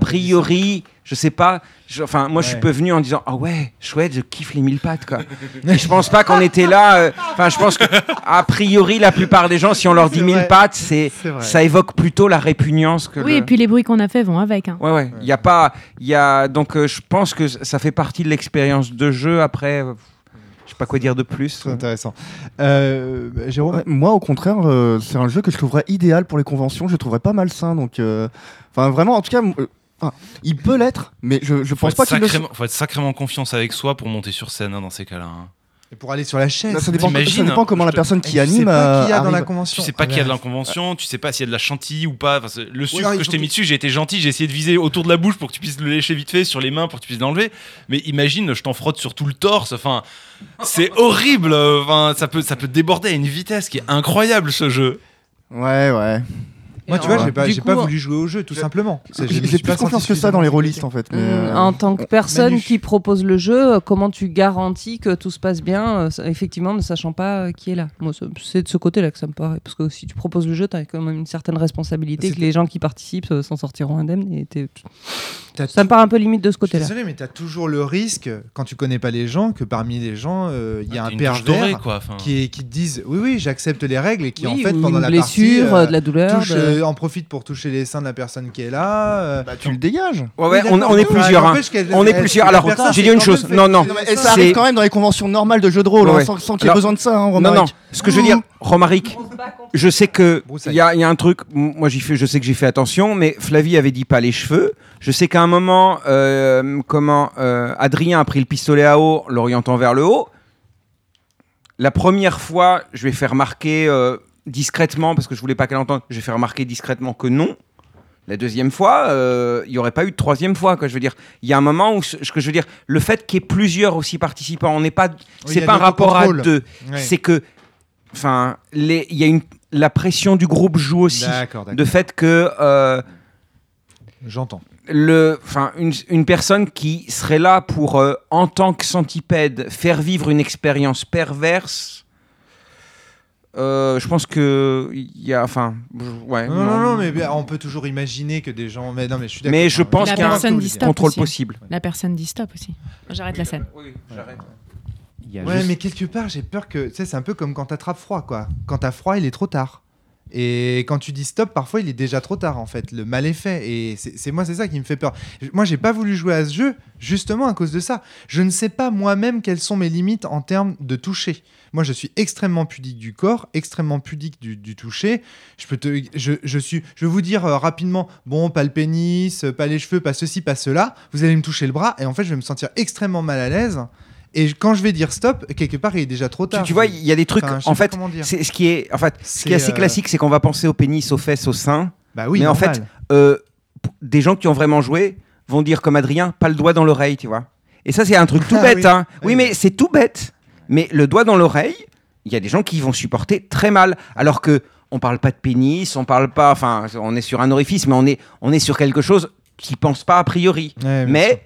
je sais pas. je- Enfin, moi, je suis peu venu en disant, ah ouais, chouette, je kiffe les mille pattes, quoi. Et je pense pas qu'on était là. euh, Enfin, je pense que a priori, la plupart des gens, si on leur dit mille pattes, c'est ça évoque plutôt la répugnance que Oui, le... et puis les bruits qu'on a fait vont avec. hein. Ouais, ouais. Il y a pas, il y a donc euh, je pense que ça fait partie de l'expérience de jeu. Après, euh, je sais pas quoi dire de plus. C'est intéressant. Euh, Jérôme Ouais, moi, au contraire, euh, c'est un jeu que je trouverais idéal pour les conventions. Je le trouverais pas malsain. Donc, euh, enfin, vraiment, en tout cas, euh, enfin, il peut l'être, mais je, je Faut pense être, pas qu'il le sacrément, faut être sacrément en confiance avec soi pour monter sur scène hein, dans ces cas-là. hein. Et pour aller sur la chaise. Ça, ça dépend, ça dépend comment la te- personne qui tu sais anime. pas qui y a euh, dans la convention. Tu sais pas qu'il y a de la convention, tu sais pas s'il y a de la chantilly ou pas. Enfin, le sucre non, que je t'ai mis dessus, j'ai été gentil, j'ai essayé de viser autour de la bouche pour que tu puisses le lécher vite fait sur les mains pour que tu puisses l'enlever. Mais imagine, je t'en frotte sur tout le torse. Enfin, c'est [laughs] horrible. Enfin, ça peut, ça peut déborder à une vitesse qui est incroyable ce jeu. Ouais, ouais. Moi, tu vois, j'ai pas, pas voulu jouer au jeu, tout simplement. Me J'ai plus pas confiance senti que ça dans les rôlistes, en fait. mais, euh, en tant que on- personne Manu. qui propose le jeu, euh, comment tu garantis que tout se passe bien, euh, effectivement, ne sachant pas qui est là? Moi, c'est de ce côté-là que ça me paraît. Parce que si tu proposes le jeu, tu as quand même une certaine responsabilité C'est- que les gens qui participent s'en sortiront indemnes. Et ça me paraît un peu limite de ce côté-là. désolé, mais tu as toujours le risque, quand tu connais pas les gens, que parmi les gens, euh, il y a T'as un touche dorée, pervers quoi. Qui, te disent oui, oui, j'accepte les règles et qui en fait, pendant la blessure, partie, euh, euh, de la douleur. touche, de- euh, en profite pour toucher les seins de la personne qui est là. euh, Bah, tu le dégages. Ouais, ouais, Oui, on, est plusieurs. hein. On est plusieurs. la Alors, personne, j'ai dit une chose. Non, non. Non, mais ça C'est- arrive quand même dans les conventions normales de jeux de rôle, Ouais. hein, sans, sans qu'il y ait Alors- besoin de ça, hein, Non, Romaric. non. Ce que je veux dire, Romaric, je sais que il y, a il y a un truc. Moi, j'y fais. Je sais que j'ai fait attention, mais Flavie avait dit pas les cheveux. Je sais qu'à un moment, euh, comment euh, Adrien a pris le pistolet à eau, l'orientant vers le haut. La première fois, je vais faire remarquer euh, discrètement, parce que je voulais pas qu'elle entende. Je vais faire remarquer discrètement que non. La deuxième fois, euh, il y aurait pas eu de troisième fois. Quoi. Je veux dire, il y a un moment où, ce que je veux dire, le fait qu'il y ait plusieurs aussi participants, on n'est pas, Oui, c'est pas un rapport à deux. C'est que, enfin, il y a une la pression du groupe joue aussi. D'accord. De fait que euh, J'entends. le, enfin, une, une personne qui serait là pour, euh, en tant que centipède, faire vivre une expérience perverse. Euh, je pense que il y a, enfin, ouais. Non, non, non, mais bien, on peut toujours imaginer que des gens. Mais non, mais je suis d'accord. Mais je pense qu'il y a un contrôle aussi. possible. La personne dit stop aussi. J'arrête la scène. Oui, j'arrête. Ouais, juste- mais quelque part, j'ai peur que. Tu sais, c'est un peu comme quand t'attrapes froid, quoi. Quand t'as froid, il est trop tard. Et quand tu dis stop, parfois il est déjà trop tard en fait. Le mal est fait. Et c'est moi, c'est ça qui me fait peur. Moi, j'ai pas voulu jouer à ce jeu justement à cause de ça. Je ne sais pas moi-même quelles sont mes limites en termes de toucher. Moi, je suis extrêmement pudique du corps, extrêmement pudique du, toucher. Je peux te, je, suis, je vais vous dire euh, rapidement, bon, pas le pénis, pas les cheveux, pas ceci, pas cela. Vous allez me toucher le bras et en fait, je vais me sentir extrêmement mal à l'aise. Et quand je vais dire stop, quelque part, il est déjà trop tard. tu vois, il y a des trucs. Enfin, en fait, c'est ce qui est, en fait, ce qui est assez euh, classique, c'est qu'on va penser au pénis, aux fesses, aux seins. Bah oui, mais en fait, euh, des gens qui ont vraiment joué vont dire comme Adrien, pas le doigt dans l'oreille, tu vois. Et ça, c'est un truc [laughs] tout Ah bête. oui. hein. Oui, Oui, mais c'est tout bête. Mais le doigt dans l'oreille, il y a des gens qui vont supporter très mal. Alors que on parle pas de pénis, on parle pas. Enfin, on est sur un orifice, mais on est, on est sur quelque chose qui pense pas a priori. Ouais, mais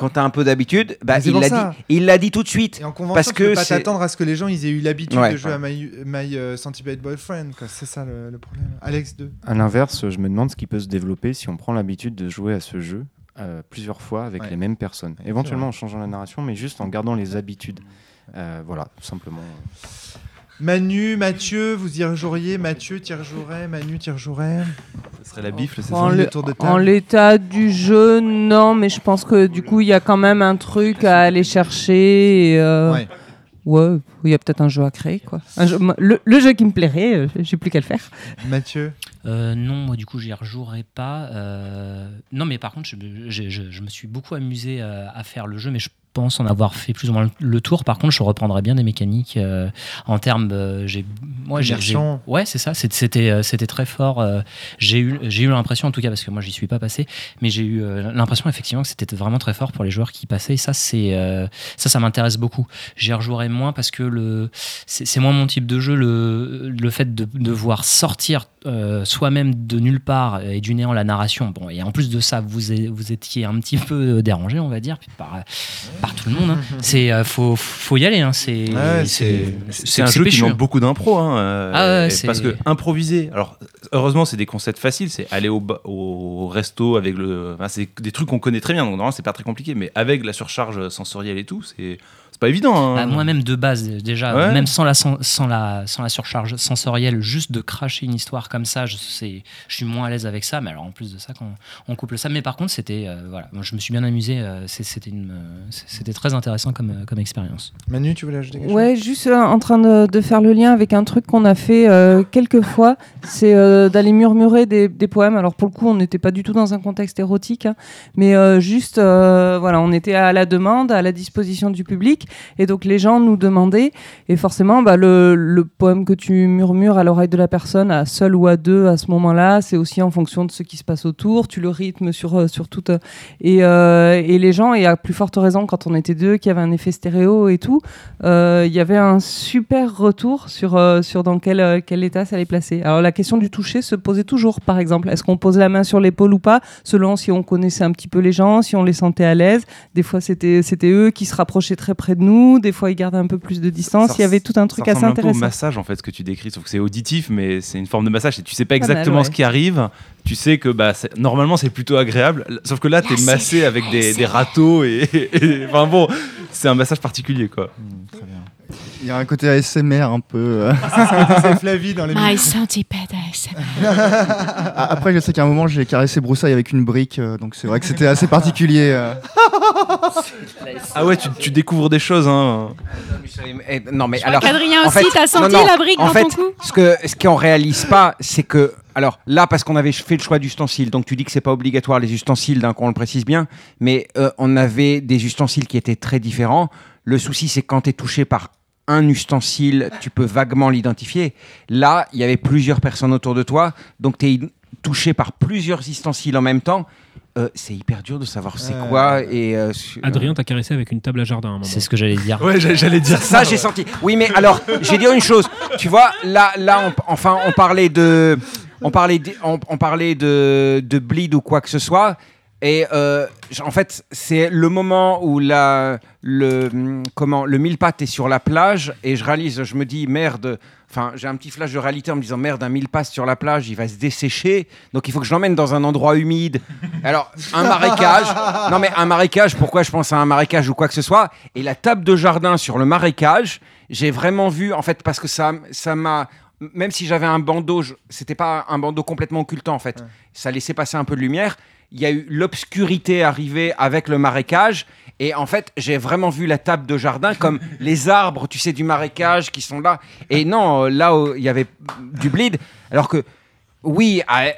quand tu as un peu d'habitude, bah, il l'a dit. Il l'a dit tout de suite. Et en convention, Parce tu que peux pas t'attendre à ce que les gens ils aient eu l'habitude Ouais. de jouer à My, My Centipede Boyfriend. C'est ça le, le problème. Alex 2. À l'inverse, je me demande ce qui peut se développer si on prend l'habitude de jouer à ce jeu euh, plusieurs fois avec Ouais. les mêmes personnes. Éventuellement en changeant la narration, mais juste en gardant les habitudes. Euh, voilà, tout simplement. Manu, Mathieu, vous y rejoueriez Mathieu, t'y rejouerais Manu, t'y rejouerais Ce serait la bifle, c'est En, ça le tour de en table. l'état du jeu, non, mais je pense que du coup, il y a quand même un truc à aller chercher. et, euh, Ouais. ouais, il y a peut-être un jeu à créer, quoi. Un jeu- moi, le, le jeu qui me plairait, euh, j'ai plus qu'à le faire. Mathieu Euh, non, moi du coup, j'y rejouerai pas. Euh, non, mais par contre, je, je- je- je me suis beaucoup amusé à faire le jeu, mais je pense en avoir fait plus ou moins le tour. Par contre, je reprendrais bien des mécaniques euh, en termes. euh, j'ai, moi, ouais, c'est ça. C'était, euh, c'était très fort. euh, j'ai eu, j'ai eu l'impression, en tout cas, parce que moi, j'y suis pas passé, mais j'ai eu l'impression effectivement que c'était vraiment très fort pour les joueurs qui y passaient. Et ça, c'est, ça, ça m'intéresse beaucoup. J'y rejouerai moins parce que le, c'est, moins mon type de jeu. Le, le fait de devoir sortir soi-même de nulle part et du néant la narration. Bon, et en plus de ça, vous, vous étiez un petit peu dérangé, on va dire, par, par tout le monde. hein. C'est euh, faut, faut y aller. Hein. C'est, Ouais, C'est c'est un jeu qui demande hein. beaucoup d'impro. Hein, euh, Ah ouais, parce que improviser, alors heureusement c'est des concepts faciles, c'est aller au, au resto avec le, enfin, c'est des trucs qu'on connaît très bien, donc normalement c'est pas très compliqué, mais avec la surcharge sensorielle et tout, c'est pas évident. hein. Bah, Moi-même de base, déjà, Ouais. même sans la, sans, sans la, sans la surcharge sensorielle, juste de cracher une histoire comme ça, je, je suis moins à l'aise avec ça. Mais alors en plus de ça, quand on couple ça. Mais par contre, c'était, euh, voilà, moi, je me suis bien amusé. euh, c'est- c'était, une, euh, c'était très intéressant comme, euh, comme expérience. Manu, tu voulais ajouter quelque Ouais, juste euh, en train de, de faire le lien avec un truc qu'on a fait euh, quelques fois, c'est euh, d'aller murmurer des, des poèmes. Alors pour le coup, on n'était pas du tout dans un contexte érotique, hein, mais euh, juste, euh, voilà, on était à la demande, à la disposition du public, et donc les gens nous demandaient, et forcément, bah, le, poème que tu murmures à l'oreille de la personne, à seul ou à deux à ce moment-là, c'est aussi en fonction de ce qui se passe autour, tu le rythmes sur, euh, sur toute... Et, euh, et les gens, et à plus forte raison quand on était deux, qu'il y avait un effet stéréo et tout, euh, il y avait un super retour sur, euh, sur dans quel, euh, quel état ça allait placer. Alors la question du toucher se posait toujours, par exemple. Est-ce qu'on pose la main sur l'épaule ou pas, selon si on connaissait un petit peu les gens, si on les sentait à l'aise? Des fois, c'était eux qui se rapprochaient très près de nous, des fois, ils gardaient un peu plus de distance. Il y avait tout un truc ça assez ressemble un peu au intéressant. massage en fait ce que tu décris, sauf que c'est auditif, mais c'est une forme de massage et tu sais pas mal, exactement ouais. ce qui arrive. Tu sais que bah, normalement c'est plutôt agréable, sauf que là t'es massé avec des, des râteaux et, et- enfin bon, c'est un massage particulier quoi. Il y a un côté ASMR un peu. euh. [laughs] C'est Flavie dans les My centipede ASMR. Ah, Après, je sais qu'à un moment, j'ai caressé Broussailles avec une brique, euh, donc c'est vrai que c'était assez particulier. euh. [laughs] Ah ouais, tu, tu découvres des choses. Hein. Eh, non, mais alors. qu'Adrien en aussi, fait- t'as senti non, non, la brique en dans fait, ton cou Ce que ce qu'on réalise pas, c'est que alors là parce qu'on avait fait le choix d'ustensiles, donc tu dis que c'est pas obligatoire les ustensiles, d'un coup on le précise bien, mais euh, on avait des ustensiles qui étaient très différents. Le souci c'est quand tu es touché par un ustensile, tu peux vaguement l'identifier. Là, il y avait plusieurs personnes autour de toi, donc tu es touché par plusieurs ustensiles en même temps. Euh, c'est hyper dur de savoir c'est Euh, quoi et euh, Adrien t'a caressé avec une table à jardin à un moment. C'est ce que j'allais dire. Ouais, j'a- j'allais dire Ça, j'ai senti. Oui, mais alors, j'ai dit une chose. Tu vois, là, là, on, enfin, on parlait de, on parlait, de, on, parlait de, bleed ou quoi que ce soit. Et euh, en fait, c'est le moment où la, le, comment, le mille pattes est sur la plage et je réalise, je me dis merde. Enfin, j'ai un petit flash de réalité en me disant merde, un mille pattes sur la plage, il va se dessécher. Donc il faut que je l'emmène dans un endroit humide. Alors, un marécage. Non, mais un marécage, pourquoi je pense à un marécage ou quoi que ce soit Et la table de jardin sur le marécage, j'ai vraiment vu, en fait, parce que ça ça m'a même si j'avais un bandeau, je- c'était pas un bandeau complètement occultant en fait. Ça laissait passer un peu de lumière. Il y a eu l'obscurité arriver avec le marécage. Et en fait, j'ai vraiment vu la table de jardin comme [laughs] les arbres, tu sais, du marécage qui sont là. Et non, euh, là où il y avait du bleed. Alors que, oui, à-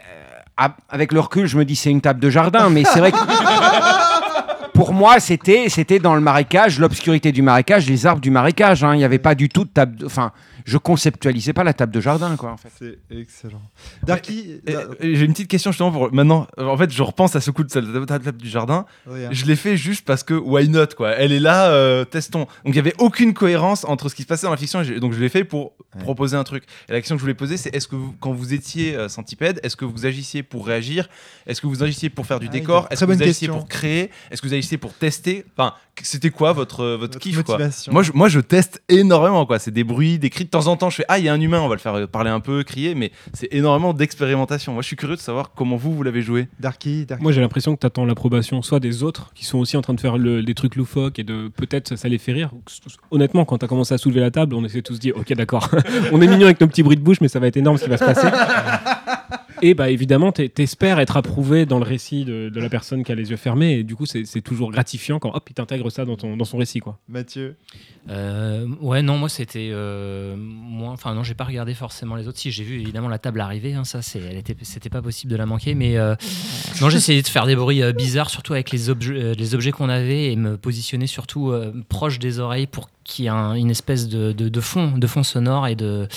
à- avec le recul, je me dis c'est une table de jardin. Mais c'est vrai que [laughs] pour moi, c'était c'était dans le marécage, l'obscurité du marécage, les arbres du marécage. hein. Il n'y avait pas du tout de table. de- Enfin, je conceptualisais pas la table de jardin, quoi. En fait. C'est excellent. Darky, et J'ai une petite question justement pour maintenant. En fait, je repense à ce coup de la table du jardin. Oui, hein. Je l'ai fait juste parce que why not quoi? Elle est là, euh, testons. Donc il y avait aucune cohérence entre ce qui se passait dans la fiction. et donc je l'ai fait pour proposer un truc. Et la question que je voulais poser, c'est est-ce que vous, quand vous étiez euh, centipède, est-ce que vous agissiez pour réagir? Est-ce que vous agissiez pour faire du Ah décor? Est-ce que vous agissiez question. pour créer? Est-ce que vous agissiez pour tester? Enfin, c'était quoi votre votre, Votre kiff quoi. Moi je, moi je teste énormément quoi. C'est des bruits, des cris. De temps en temps, je fais ah il y a un humain, on va le faire euh, parler un peu, crier. Mais c'est énormément d'expérimentation. Moi je suis curieux de savoir comment vous vous l'avez joué. Darky, Darky. Moi, j'ai l'impression que tu attends l'approbation soit des autres qui sont aussi en train de faire le- des trucs loufoques et de peut-être ça les fait rire. Honnêtement, quand tu as commencé à soulever la table, on s'est tous dit Ok, d'accord, [laughs] on est mignon avec nos petits bruits de bouche, mais ça va être énorme ce qui va se passer. [laughs] Et bah évidemment, t'es- t'espères être approuvé dans le récit de, de la personne qui a les yeux fermés, et du coup, c'est toujours gratifiant quand hop, il t'intègre ça dans, ton, dans son récit. quoi. Mathieu. Euh, ouais, non, moi c'était. Euh, moi, enfin, non, j'ai pas regardé forcément les autres. Si, j'ai vu évidemment la table arriver, hein, ça, c'est, elle était, c'était pas possible de la manquer. Mais euh, non, j'ai essayé de faire des bruits euh, bizarres, surtout avec les, objets euh, les objets qu'on avait, et me positionner surtout euh, proche des oreilles pour qu'il y ait un- une espèce de, de, de fond, de fond sonore et de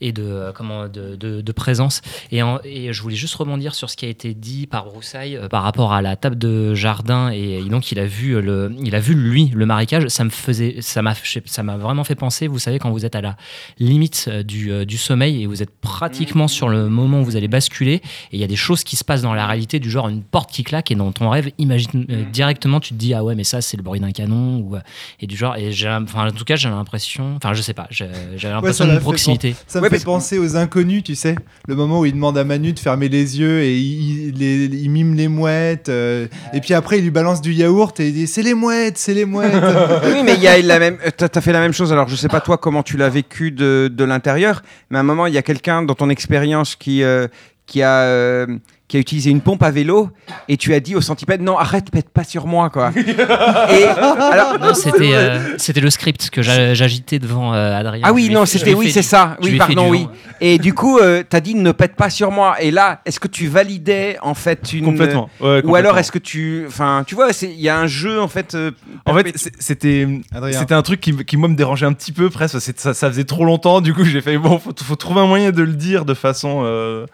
et de euh, comment de, de- de présence. Et, en- et je voulais juste rebondir sur ce qui a été dit par Broussailles euh, par rapport à la table de jardin. Et, et donc il a vu le il a vu lui le marécage. Ça me faisait ça m'a ça vraiment fait penser vous savez quand vous êtes à la limite euh, du, euh, du sommeil et vous êtes pratiquement sur le moment où vous allez basculer et il y a des choses qui se passent dans la réalité du genre une porte qui claque et dans ton rêve imagine euh, directement tu te dis ah ouais mais ça c'est le bruit d'un canon ou euh, et du genre et j'ai enfin en tout cas j'ai l'impression enfin je sais pas j'ai- j'avais Ouais, l'impression d'une fait proximité Ça me fait penser aux inconnus, tu sais. Le moment où il demande à Manu de fermer les yeux et il, il- les- il mime les mouettes. euh, et puis après, il lui balance du yaourt et il dit C'est les mouettes, c'est les mouettes. [laughs] oui, mais il y a la même. T'as as fait la même chose. Alors, je sais pas toi comment tu l'as vécu de, de l'intérieur, mais à un moment, il y a quelqu'un dans ton expérience qui euh, qui a euh, qui a utilisé une pompe à vélo et tu as dit au centipède non arrête pète pas sur moi quoi. [laughs] et alors Non, c'était euh, c'était le script que j'a- j'agitais devant euh, Adrien. ah oui non c'était oui c'est ça oui pardon oui et du coup euh, t'as dit ne pète pas sur moi et là est-ce que tu validais en fait une Complètement. Ouais, ou complètement. alors est-ce que tu enfin tu vois il y a un jeu en fait euh, En fait, c'était c'était un truc qui, qui moi me dérangeait un petit peu presque. parce que c'est- Ça, ça faisait trop longtemps. Du coup, j'ai fait bon, faut, faut trouver un moyen de le dire de façon euh,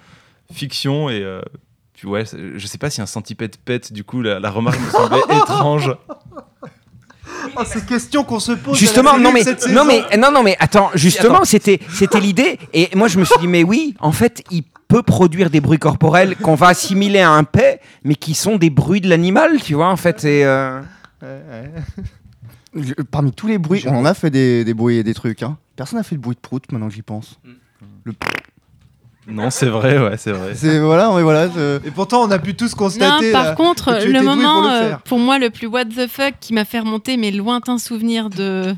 fiction et euh, puis ouais, je sais pas si un centipède pète. Du coup, la, la remarque me semblait [laughs] étrange. Oh, ces questions qu'on se pose. Justement, non mais, cette non mais, non non mais, attends, justement, attends. c'était, c'était l'idée. Et moi, je me suis dit, mais oui, en fait, il peut produire des bruits corporels qu'on va assimiler à un paix, mais qui sont des bruits de l'animal, tu vois, en fait. Et, euh, parmi tous les bruits, on en a fait des, des bruits et des trucs. Hein. Personne n'a fait le bruit de prout maintenant que j'y pense. Le Non, c'est vrai, ouais, c'est vrai. C'est voilà, mais voilà. je- Et pourtant, on a pu tous Non, constater. par là, contre, le moment, pour le euh, pour moi, le plus what the fuck qui m'a fait remonter mes lointains souvenirs de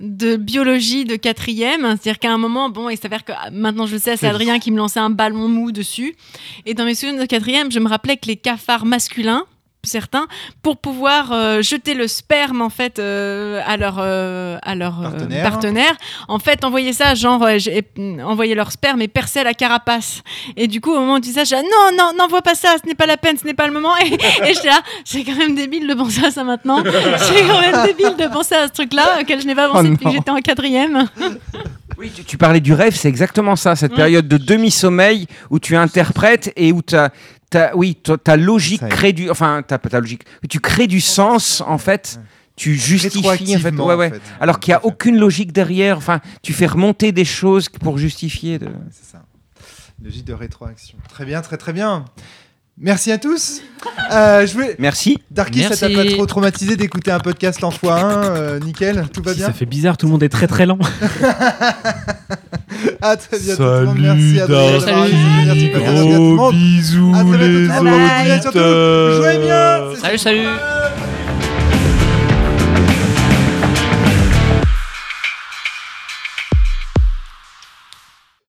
de biologie de quatrième, c'est-à-dire qu'à un moment, bon, il s'avère que ah, maintenant je le sais, c'est Adrien qui me lançait un ballon mou dessus, et dans mes souvenirs de quatrième, je me rappelais que les cafards masculins, certains, pour pouvoir euh, jeter le sperme en fait euh, à leur euh, à leur euh, Partenaire. partenaire, en fait envoyer ça genre envoyer leur sperme et percer la carapace. Et du coup au moment où tu dis ça, je dis, ah, non non n'envoie pas ça, ce n'est pas la peine, ce n'est pas le moment. Et, et j'étais là, c'est quand même débile de penser à ça maintenant. C'est quand même débile de penser à ce truc-là auquel je n'ai pas pensé Oh depuis que j'étais en quatrième. Oui, tu, tu parlais du rêve, c'est exactement ça, cette Mm. période de demi-sommeil où tu interprètes et où ta, oui, ta, logique crée du, enfin, ta, ta logique, tu crées du sens en fait. Tu justifies en fait, ouais, ouais. en fait. alors qu'il n'y a aucune logique derrière. Enfin, tu fais remonter des choses pour justifier. De... C'est ça. Logique de rétroaction. Très bien, très très bien. Merci à tous. Euh, je vais... Merci. Darky, ça t'a Merci. pas trop traumatisé d'écouter un podcast en x1 euh, Nickel, tout va Si bien ça fait bizarre, tout le monde est très très lent. [laughs] Ah, très bien, tout le monde. Merci Salut. Salut. Merci, merci à tout le Gros bisous À très bientôt, les tout le monde. Et surtout, auditeurs. jouez bien. Salut, salut